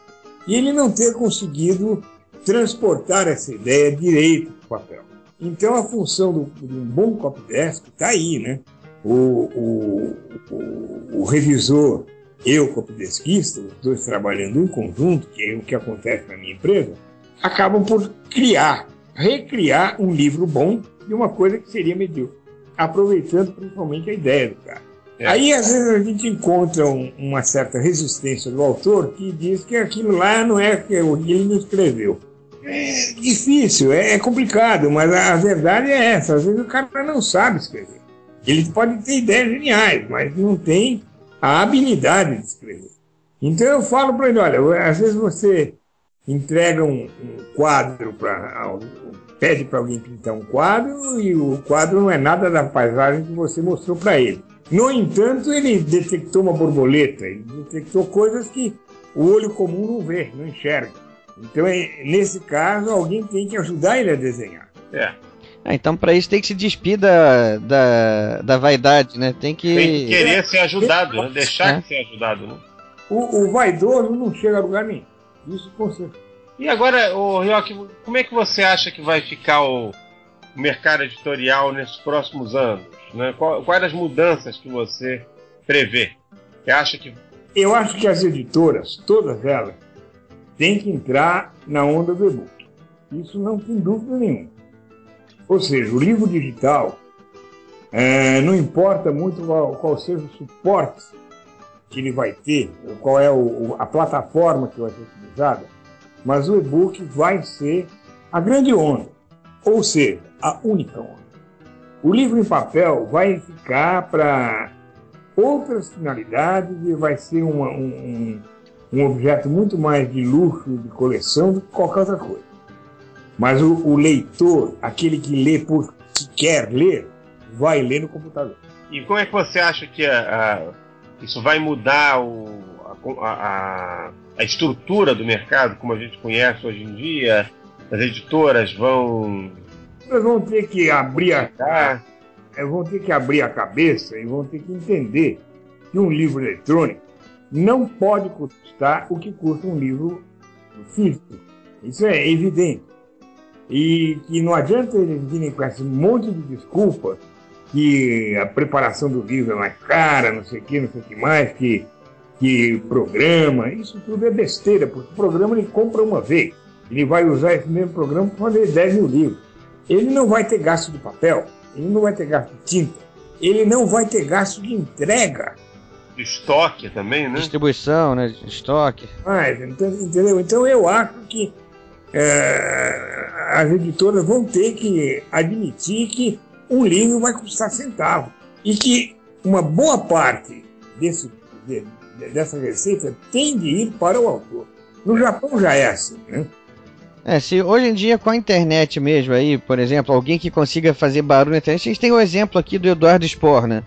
E ele não ter conseguido transportar essa ideia direito para o papel. Então a função do, de um bom copydesk está aí, né? O, o, o, o revisor eu, copydeskista, os dois trabalhando em conjunto, que é o que acontece na minha empresa, acabam por criar, recriar um livro bom de uma coisa que seria medíocre, aproveitando principalmente a ideia do cara. É. Aí, às vezes, a gente encontra um, uma certa resistência do autor que diz que aquilo lá não é que ele não escreveu. É difícil, é, é complicado, mas a, a verdade é essa. Às vezes o cara não sabe escrever. Ele pode ter ideias geniais, mas não tem a habilidade de escrever. Então eu falo para ele, olha, às vezes você entrega um, um quadro para pede para alguém pintar um quadro e o quadro não é nada da paisagem que você mostrou para ele. No entanto, ele detectou uma borboleta, ele detectou coisas que o olho comum não vê, não enxerga. Então, é, nesse caso, alguém tem que ajudar ele a desenhar. É. Ah, então, para isso, tem que se despir da, da, da vaidade, né? Tem que. Tem que querer ser ajudado, né? deixar é. de ser ajudado. Né? O, o vaidoso não chega a lugar nenhum. Isso com certeza. E agora, o Ryoki, como é que você acha que vai ficar o mercado editorial nesses próximos anos? Né? Quais as mudanças que você prevê? Você acha que. Eu acho que as editoras, todas elas, têm que entrar na onda do e-book. Isso não tem dúvida nenhuma. Ou seja, o livro digital, é, não importa muito qual, qual, seja o suporte que ele vai ter, qual é o, a plataforma que vai ser utilizada, mas o e-book vai ser a grande onda, ou seja, a única onda. O livro em papel vai ficar para outras finalidades e vai ser uma, um, um objeto muito mais de luxo, de coleção, do que qualquer outra coisa. Mas o, o leitor, aquele que lê porque quer ler, vai ler no computador. E como é que você acha que a, a, isso vai mudar o, a, a, estrutura do mercado, como a gente conhece hoje em dia? As editoras vão. Elas vão ter que abrir a, vão ter que abrir a cabeça e vão ter que entender que um livro eletrônico não pode custar o que custa um livro físico. Isso é evidente. E que não adianta eles virem com esse monte de desculpas que a preparação do livro é mais cara, não sei o que, não sei o que mais, que, que programa, isso tudo é besteira, porque o programa ele compra uma vez. Ele vai usar esse mesmo programa para fazer 10 mil livros. Ele não vai ter gasto de papel, ele não vai ter gasto de tinta, ele não vai ter gasto de entrega. De estoque também, né? Distribuição, né? De estoque. Mas, entendeu? Então eu acho que é, as editoras vão ter que admitir que um livro vai custar centavo e que uma boa parte desse, de, dessa receita tem de ir para o autor. No Japão já é assim, né? É, se hoje em dia com a internet mesmo aí, por exemplo, alguém que consiga fazer barulho na internet, a gente tem o exemplo aqui do Eduardo Spor, né?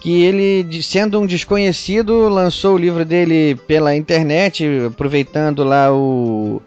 Que ele, sendo um desconhecido, lançou o livro dele pela internet, aproveitando lá o,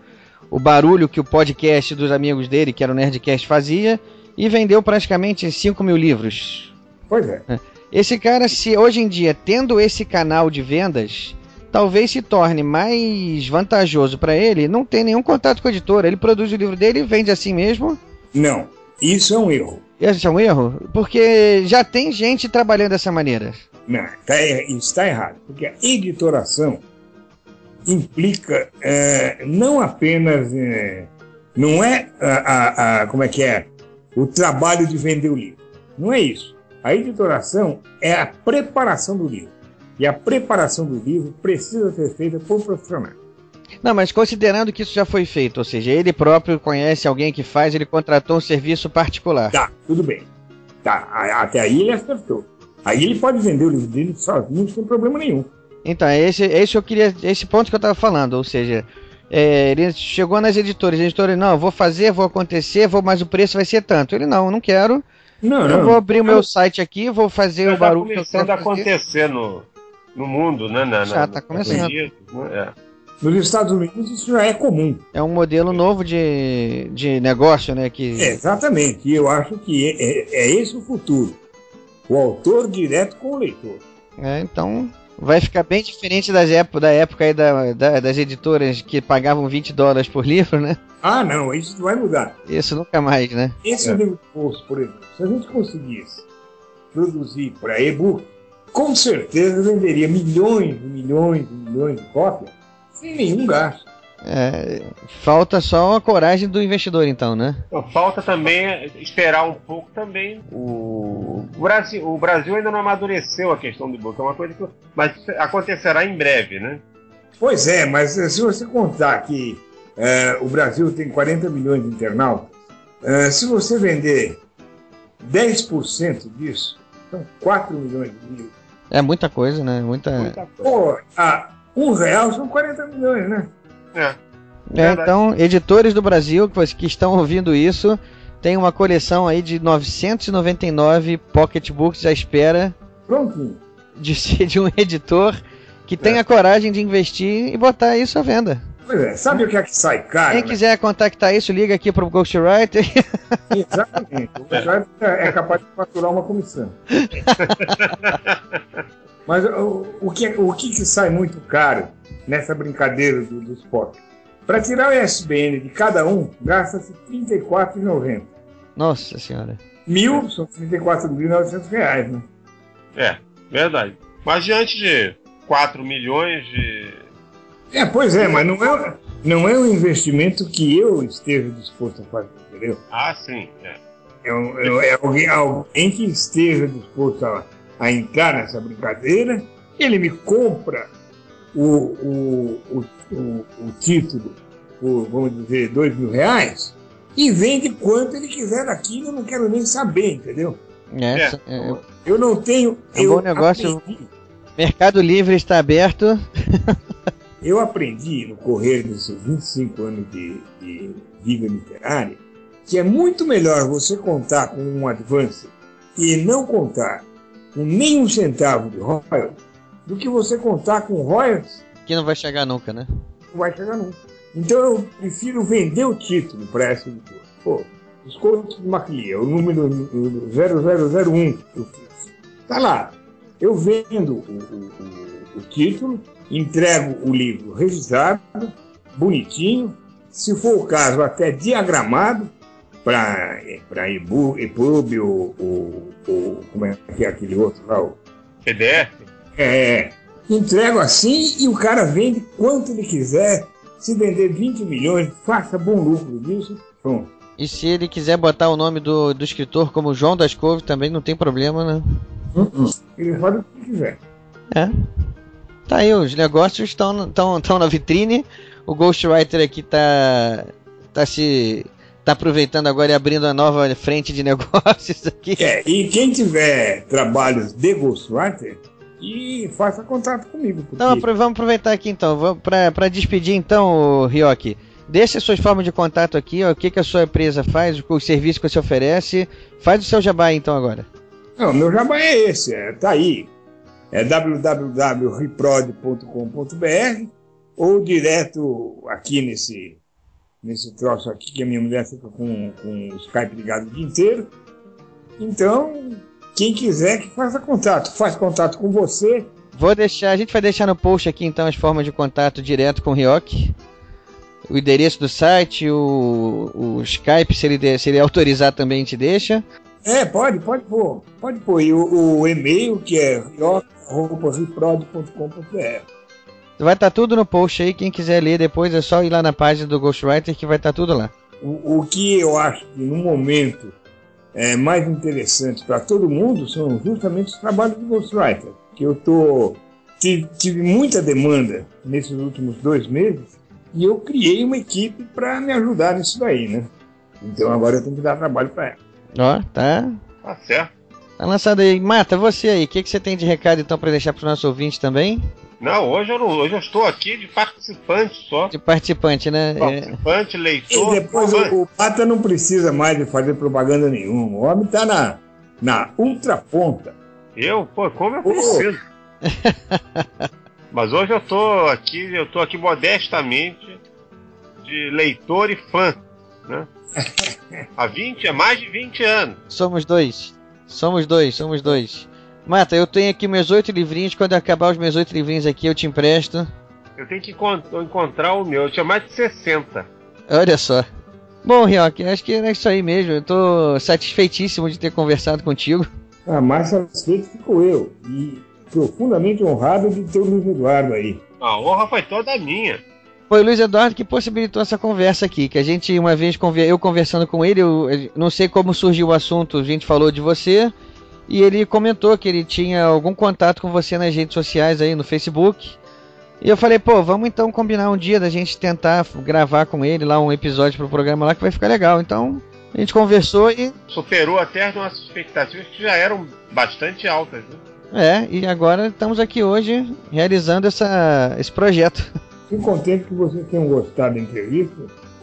o barulho que o podcast dos amigos dele, que era o Nerdcast, fazia, e vendeu praticamente 5 mil livros. Pois é. é. Esse cara, se hoje em dia, tendo esse canal de vendas, talvez se torne mais vantajoso para ele não ter nenhum contato com a editora. Ele produz o livro dele e vende assim mesmo? Não, isso é um erro. Isso é um erro? Porque já tem gente trabalhando dessa maneira. Não, tá, está errado. Porque a editoração implica é, não apenas é, não é a, a, a, como é que é o trabalho de vender o livro não é isso a editoração é a preparação do livro e a preparação do livro precisa ser feita por profissionais não, mas considerando que isso já foi feito, ou seja, ele próprio conhece alguém que faz, ele contratou um serviço particular. Tá, tudo bem. Tá, até aí ele acertou. Aí ele pode vender o livro dele sozinho sem problema nenhum. Então, é esse, é esse eu queria. Esse ponto que eu tava falando, ou seja, É, ele chegou nas editoras, a editora, não, vou fazer, vou acontecer, vou, mas o preço vai ser tanto. Ele, não, não quero. Não, Eu não. vou abrir o meu site aqui, vou fazer o está barulho que eu começando a acontecer no, no mundo, né? Na, Já na- tá nos começando. Unidos, né? É. Nos Estados Unidos isso já é comum. É um modelo novo de, de negócio, né? Que, É, exatamente. E eu acho que é, é- é esse o futuro. O autor direto com o leitor. É, então vai ficar bem diferente das época, da época aí da, da- das editoras que pagavam 20 dólares por livro, né? Ah, não, isso vai mudar. Isso nunca mais, né? Esse É. livro posto, por exemplo, se a gente conseguisse produzir para e-book, com certeza venderia milhões e milhões e milhões de cópias sem nenhum gasto. É, falta só a coragem do investidor, então, né? Falta também esperar um pouco também. O, o Brasil, o Brasil ainda não amadureceu a questão do e-book, é uma coisa que. Mas acontecerá em breve, né? Pois é, mas se você contar que eh, o Brasil tem 40 milhões de internautas, eh, se você vender 10% disso, são 4 milhões de livros. É muita coisa, né? Muita. Muita coisa. Pô, a um real são 40 milhões, né? É. É, então, editores do Brasil que, que estão ouvindo isso, tem uma coleção aí de 999 pocketbooks à espera Prontinho. de ser de um editor que tenha coragem de investir e botar isso à venda. Pois é, sabe o que é que sai caro? Quem né? quiser contar isso, liga aqui pro Ghostwriter. [LAUGHS] Exatamente. O Ghostwriter é capaz de faturar uma comissão. [LAUGHS] Mas o, o, que, o que, que sai muito caro nessa brincadeira do, dos POC? Para tirar o ISBN de cada um, gasta-se R$ 34,90. Nossa senhora. Mil são 34.900 reais, né? É, verdade. Mas diante de 4 milhões de. É, pois é, mas não é, não é um investimento que eu esteja disposto a fazer, entendeu? Ah, sim. É. É, um- é- é alguém, alguém que esteja disposto a, a entrar nessa brincadeira, ele me compra o, o, o, o, o título por, vamos dizer, dois mil reais e vende quanto ele quiser daquilo, eu não quero nem saber, entendeu? É, É. é, Eu não tenho. É um eu bom negócio. aprendi- Mercado Livre está aberto. [LAUGHS] Eu aprendi no correr desses 25 anos de, de vida literária que é muito melhor você contar com um advance e não contar com nenhum centavo de royalties do que você contar com royalties Que não vai chegar nunca, né? não vai chegar nunca. Então eu prefiro vender o título para essa editora. Pô, os contos de Maclia, o número 0001 que eu fiz. Tá lá. Eu vendo o, o- o- o título, entrego o livro registrado, bonitinho, se for o caso, até diagramado, para e-book, EPUB, ou, ou, ou como é que é aquele outro lá, o PDF? É, entrego assim e o cara vende quanto ele quiser. Se vender 20 milhões, faça bom lucro disso. Pronto. E se ele quiser botar o nome do, do escritor como João das Couves, também não tem problema, né? Ele faz o que quiser. É. Tá aí, os negócios estão tão, tão na vitrine. O Ghostwriter aqui tá, tá se. tá aproveitando agora e abrindo uma nova frente de [LAUGHS] negócios aqui. É, e quem tiver trabalhos de Ghostwriter, e faça contato comigo. Porque Então vamos aproveitar aqui então, pra despedir então, o Ryoki. Deixe as suas formas de contato aqui, ó, o que, que a sua empresa faz, o serviço que você oferece. Faz o seu jabá então agora. Não, meu jabá é esse, é, tá aí. É www.reprod.com.br ou direto aqui nesse, nesse troço aqui, que a minha mulher fica com, com o Skype ligado o dia inteiro. Então, quem quiser que faça contato, faz contato com você. Vou deixar, a gente vai deixar no post aqui então as formas de contato direto com o Ryoki. O endereço do site, o, o Skype, se ele, se ele autorizar também a gente deixa. É, pode, pode pôr. Pode pôr. E o, o e-mail, que é reprod.com.br. Vai estar tudo no post aí, quem quiser ler depois é só ir lá na página do Ghostwriter que vai estar tudo lá. O, o que eu acho que no momento é mais interessante para todo mundo são justamente os trabalhos de Ghostwriter. Que eu tô, tive, tive muita demanda nesses últimos dois meses e eu criei uma equipe para me ajudar nisso daí, né? Então agora eu tenho que dar trabalho para ela. Ó, tá, Tá certo. tá lançado aí. Mata, você aí, o que, que você tem de recado então para deixar para os nossos ouvintes também? Não, hoje eu, não, hoje eu estou aqui de participante só. De participante, né? É. Participante, leitor. E depois o, o Pata não precisa mais de fazer propaganda nenhuma. O homem tá na, na ultra ponta. Eu? Pô, como eu preciso. Mas hoje eu tô aqui, eu tô aqui modestamente de leitor e fã, né? Há 20, há mais de 20 anos. Somos dois. Somos dois, somos dois. Mata, eu tenho aqui meus oito livrinhos. Quando acabar os meus oito livrinhos aqui, eu te empresto. Eu tenho que encont- encontrar o meu. Eu tinha mais de 60. Olha só. Bom, Rioque, acho que é isso aí mesmo. Eu tô satisfeitíssimo de ter conversado contigo. Ah, mais satisfeito fico eu. E profundamente honrado de ter o Luiz Eduardo aí. A honra foi toda minha. Foi o Luiz Eduardo que possibilitou essa conversa aqui. Que a gente, uma vez, eu conversando com ele, eu não sei como surgiu o assunto, a gente falou de você. E ele comentou que ele tinha algum contato com você nas redes sociais aí, no Facebook. E eu falei, pô, vamos então combinar um dia da gente tentar gravar com ele lá um episódio pro programa lá que vai ficar legal. Então, a gente conversou e. Superou até as nossas expectativas, que já eram bastante altas. Né? É, e agora estamos aqui hoje realizando essa, esse projeto. Fico contente que vocês tenham gostado da entrevista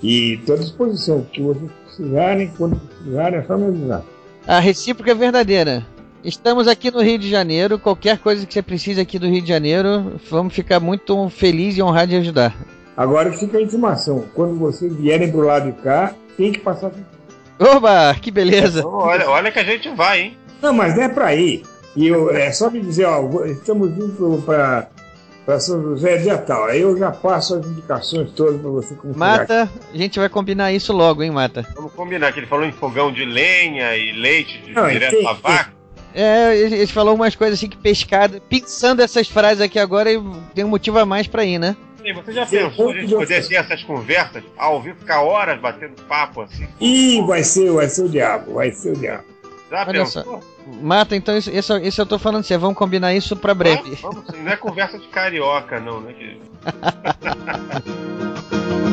e estou à disposição. Que vocês precisarem, quando precisarem, é só me avisar. A recíproca é verdadeira. Estamos aqui no Rio de Janeiro. Qualquer coisa que você precise aqui do Rio de Janeiro, vamos ficar muito felizes e honrados de ajudar. Agora fica a intimação. Quando vocês vierem pro lado de cá, tem que passar. Oba, que beleza! Olha, olha que a gente vai, hein? Não, mas não é para ir. E eu, é só me dizer, ó, estamos indo para São José dia tal. Aí eu já passo as indicações todas para você como. Mata, a gente vai combinar isso logo, hein, Mata? Vamos combinar, que ele falou em fogão de lenha e leite de, Não, direto tem- da vaca. É, ele falou umas coisas assim que pescada. Pensando essas frases aqui agora, tem um motivo a mais pra ir, né? E você já Tem pensou a gente de poder ter essas conversas ao vivo, ficar horas batendo papo assim? Ih, vai ser, vai ser o diabo, vai ser o diabo. Já Olha pensou? Mata, então isso, isso, isso eu tô falando assim, vamos combinar isso pra breve. Vamos, não é conversa de carioca, não, né? [LAUGHS]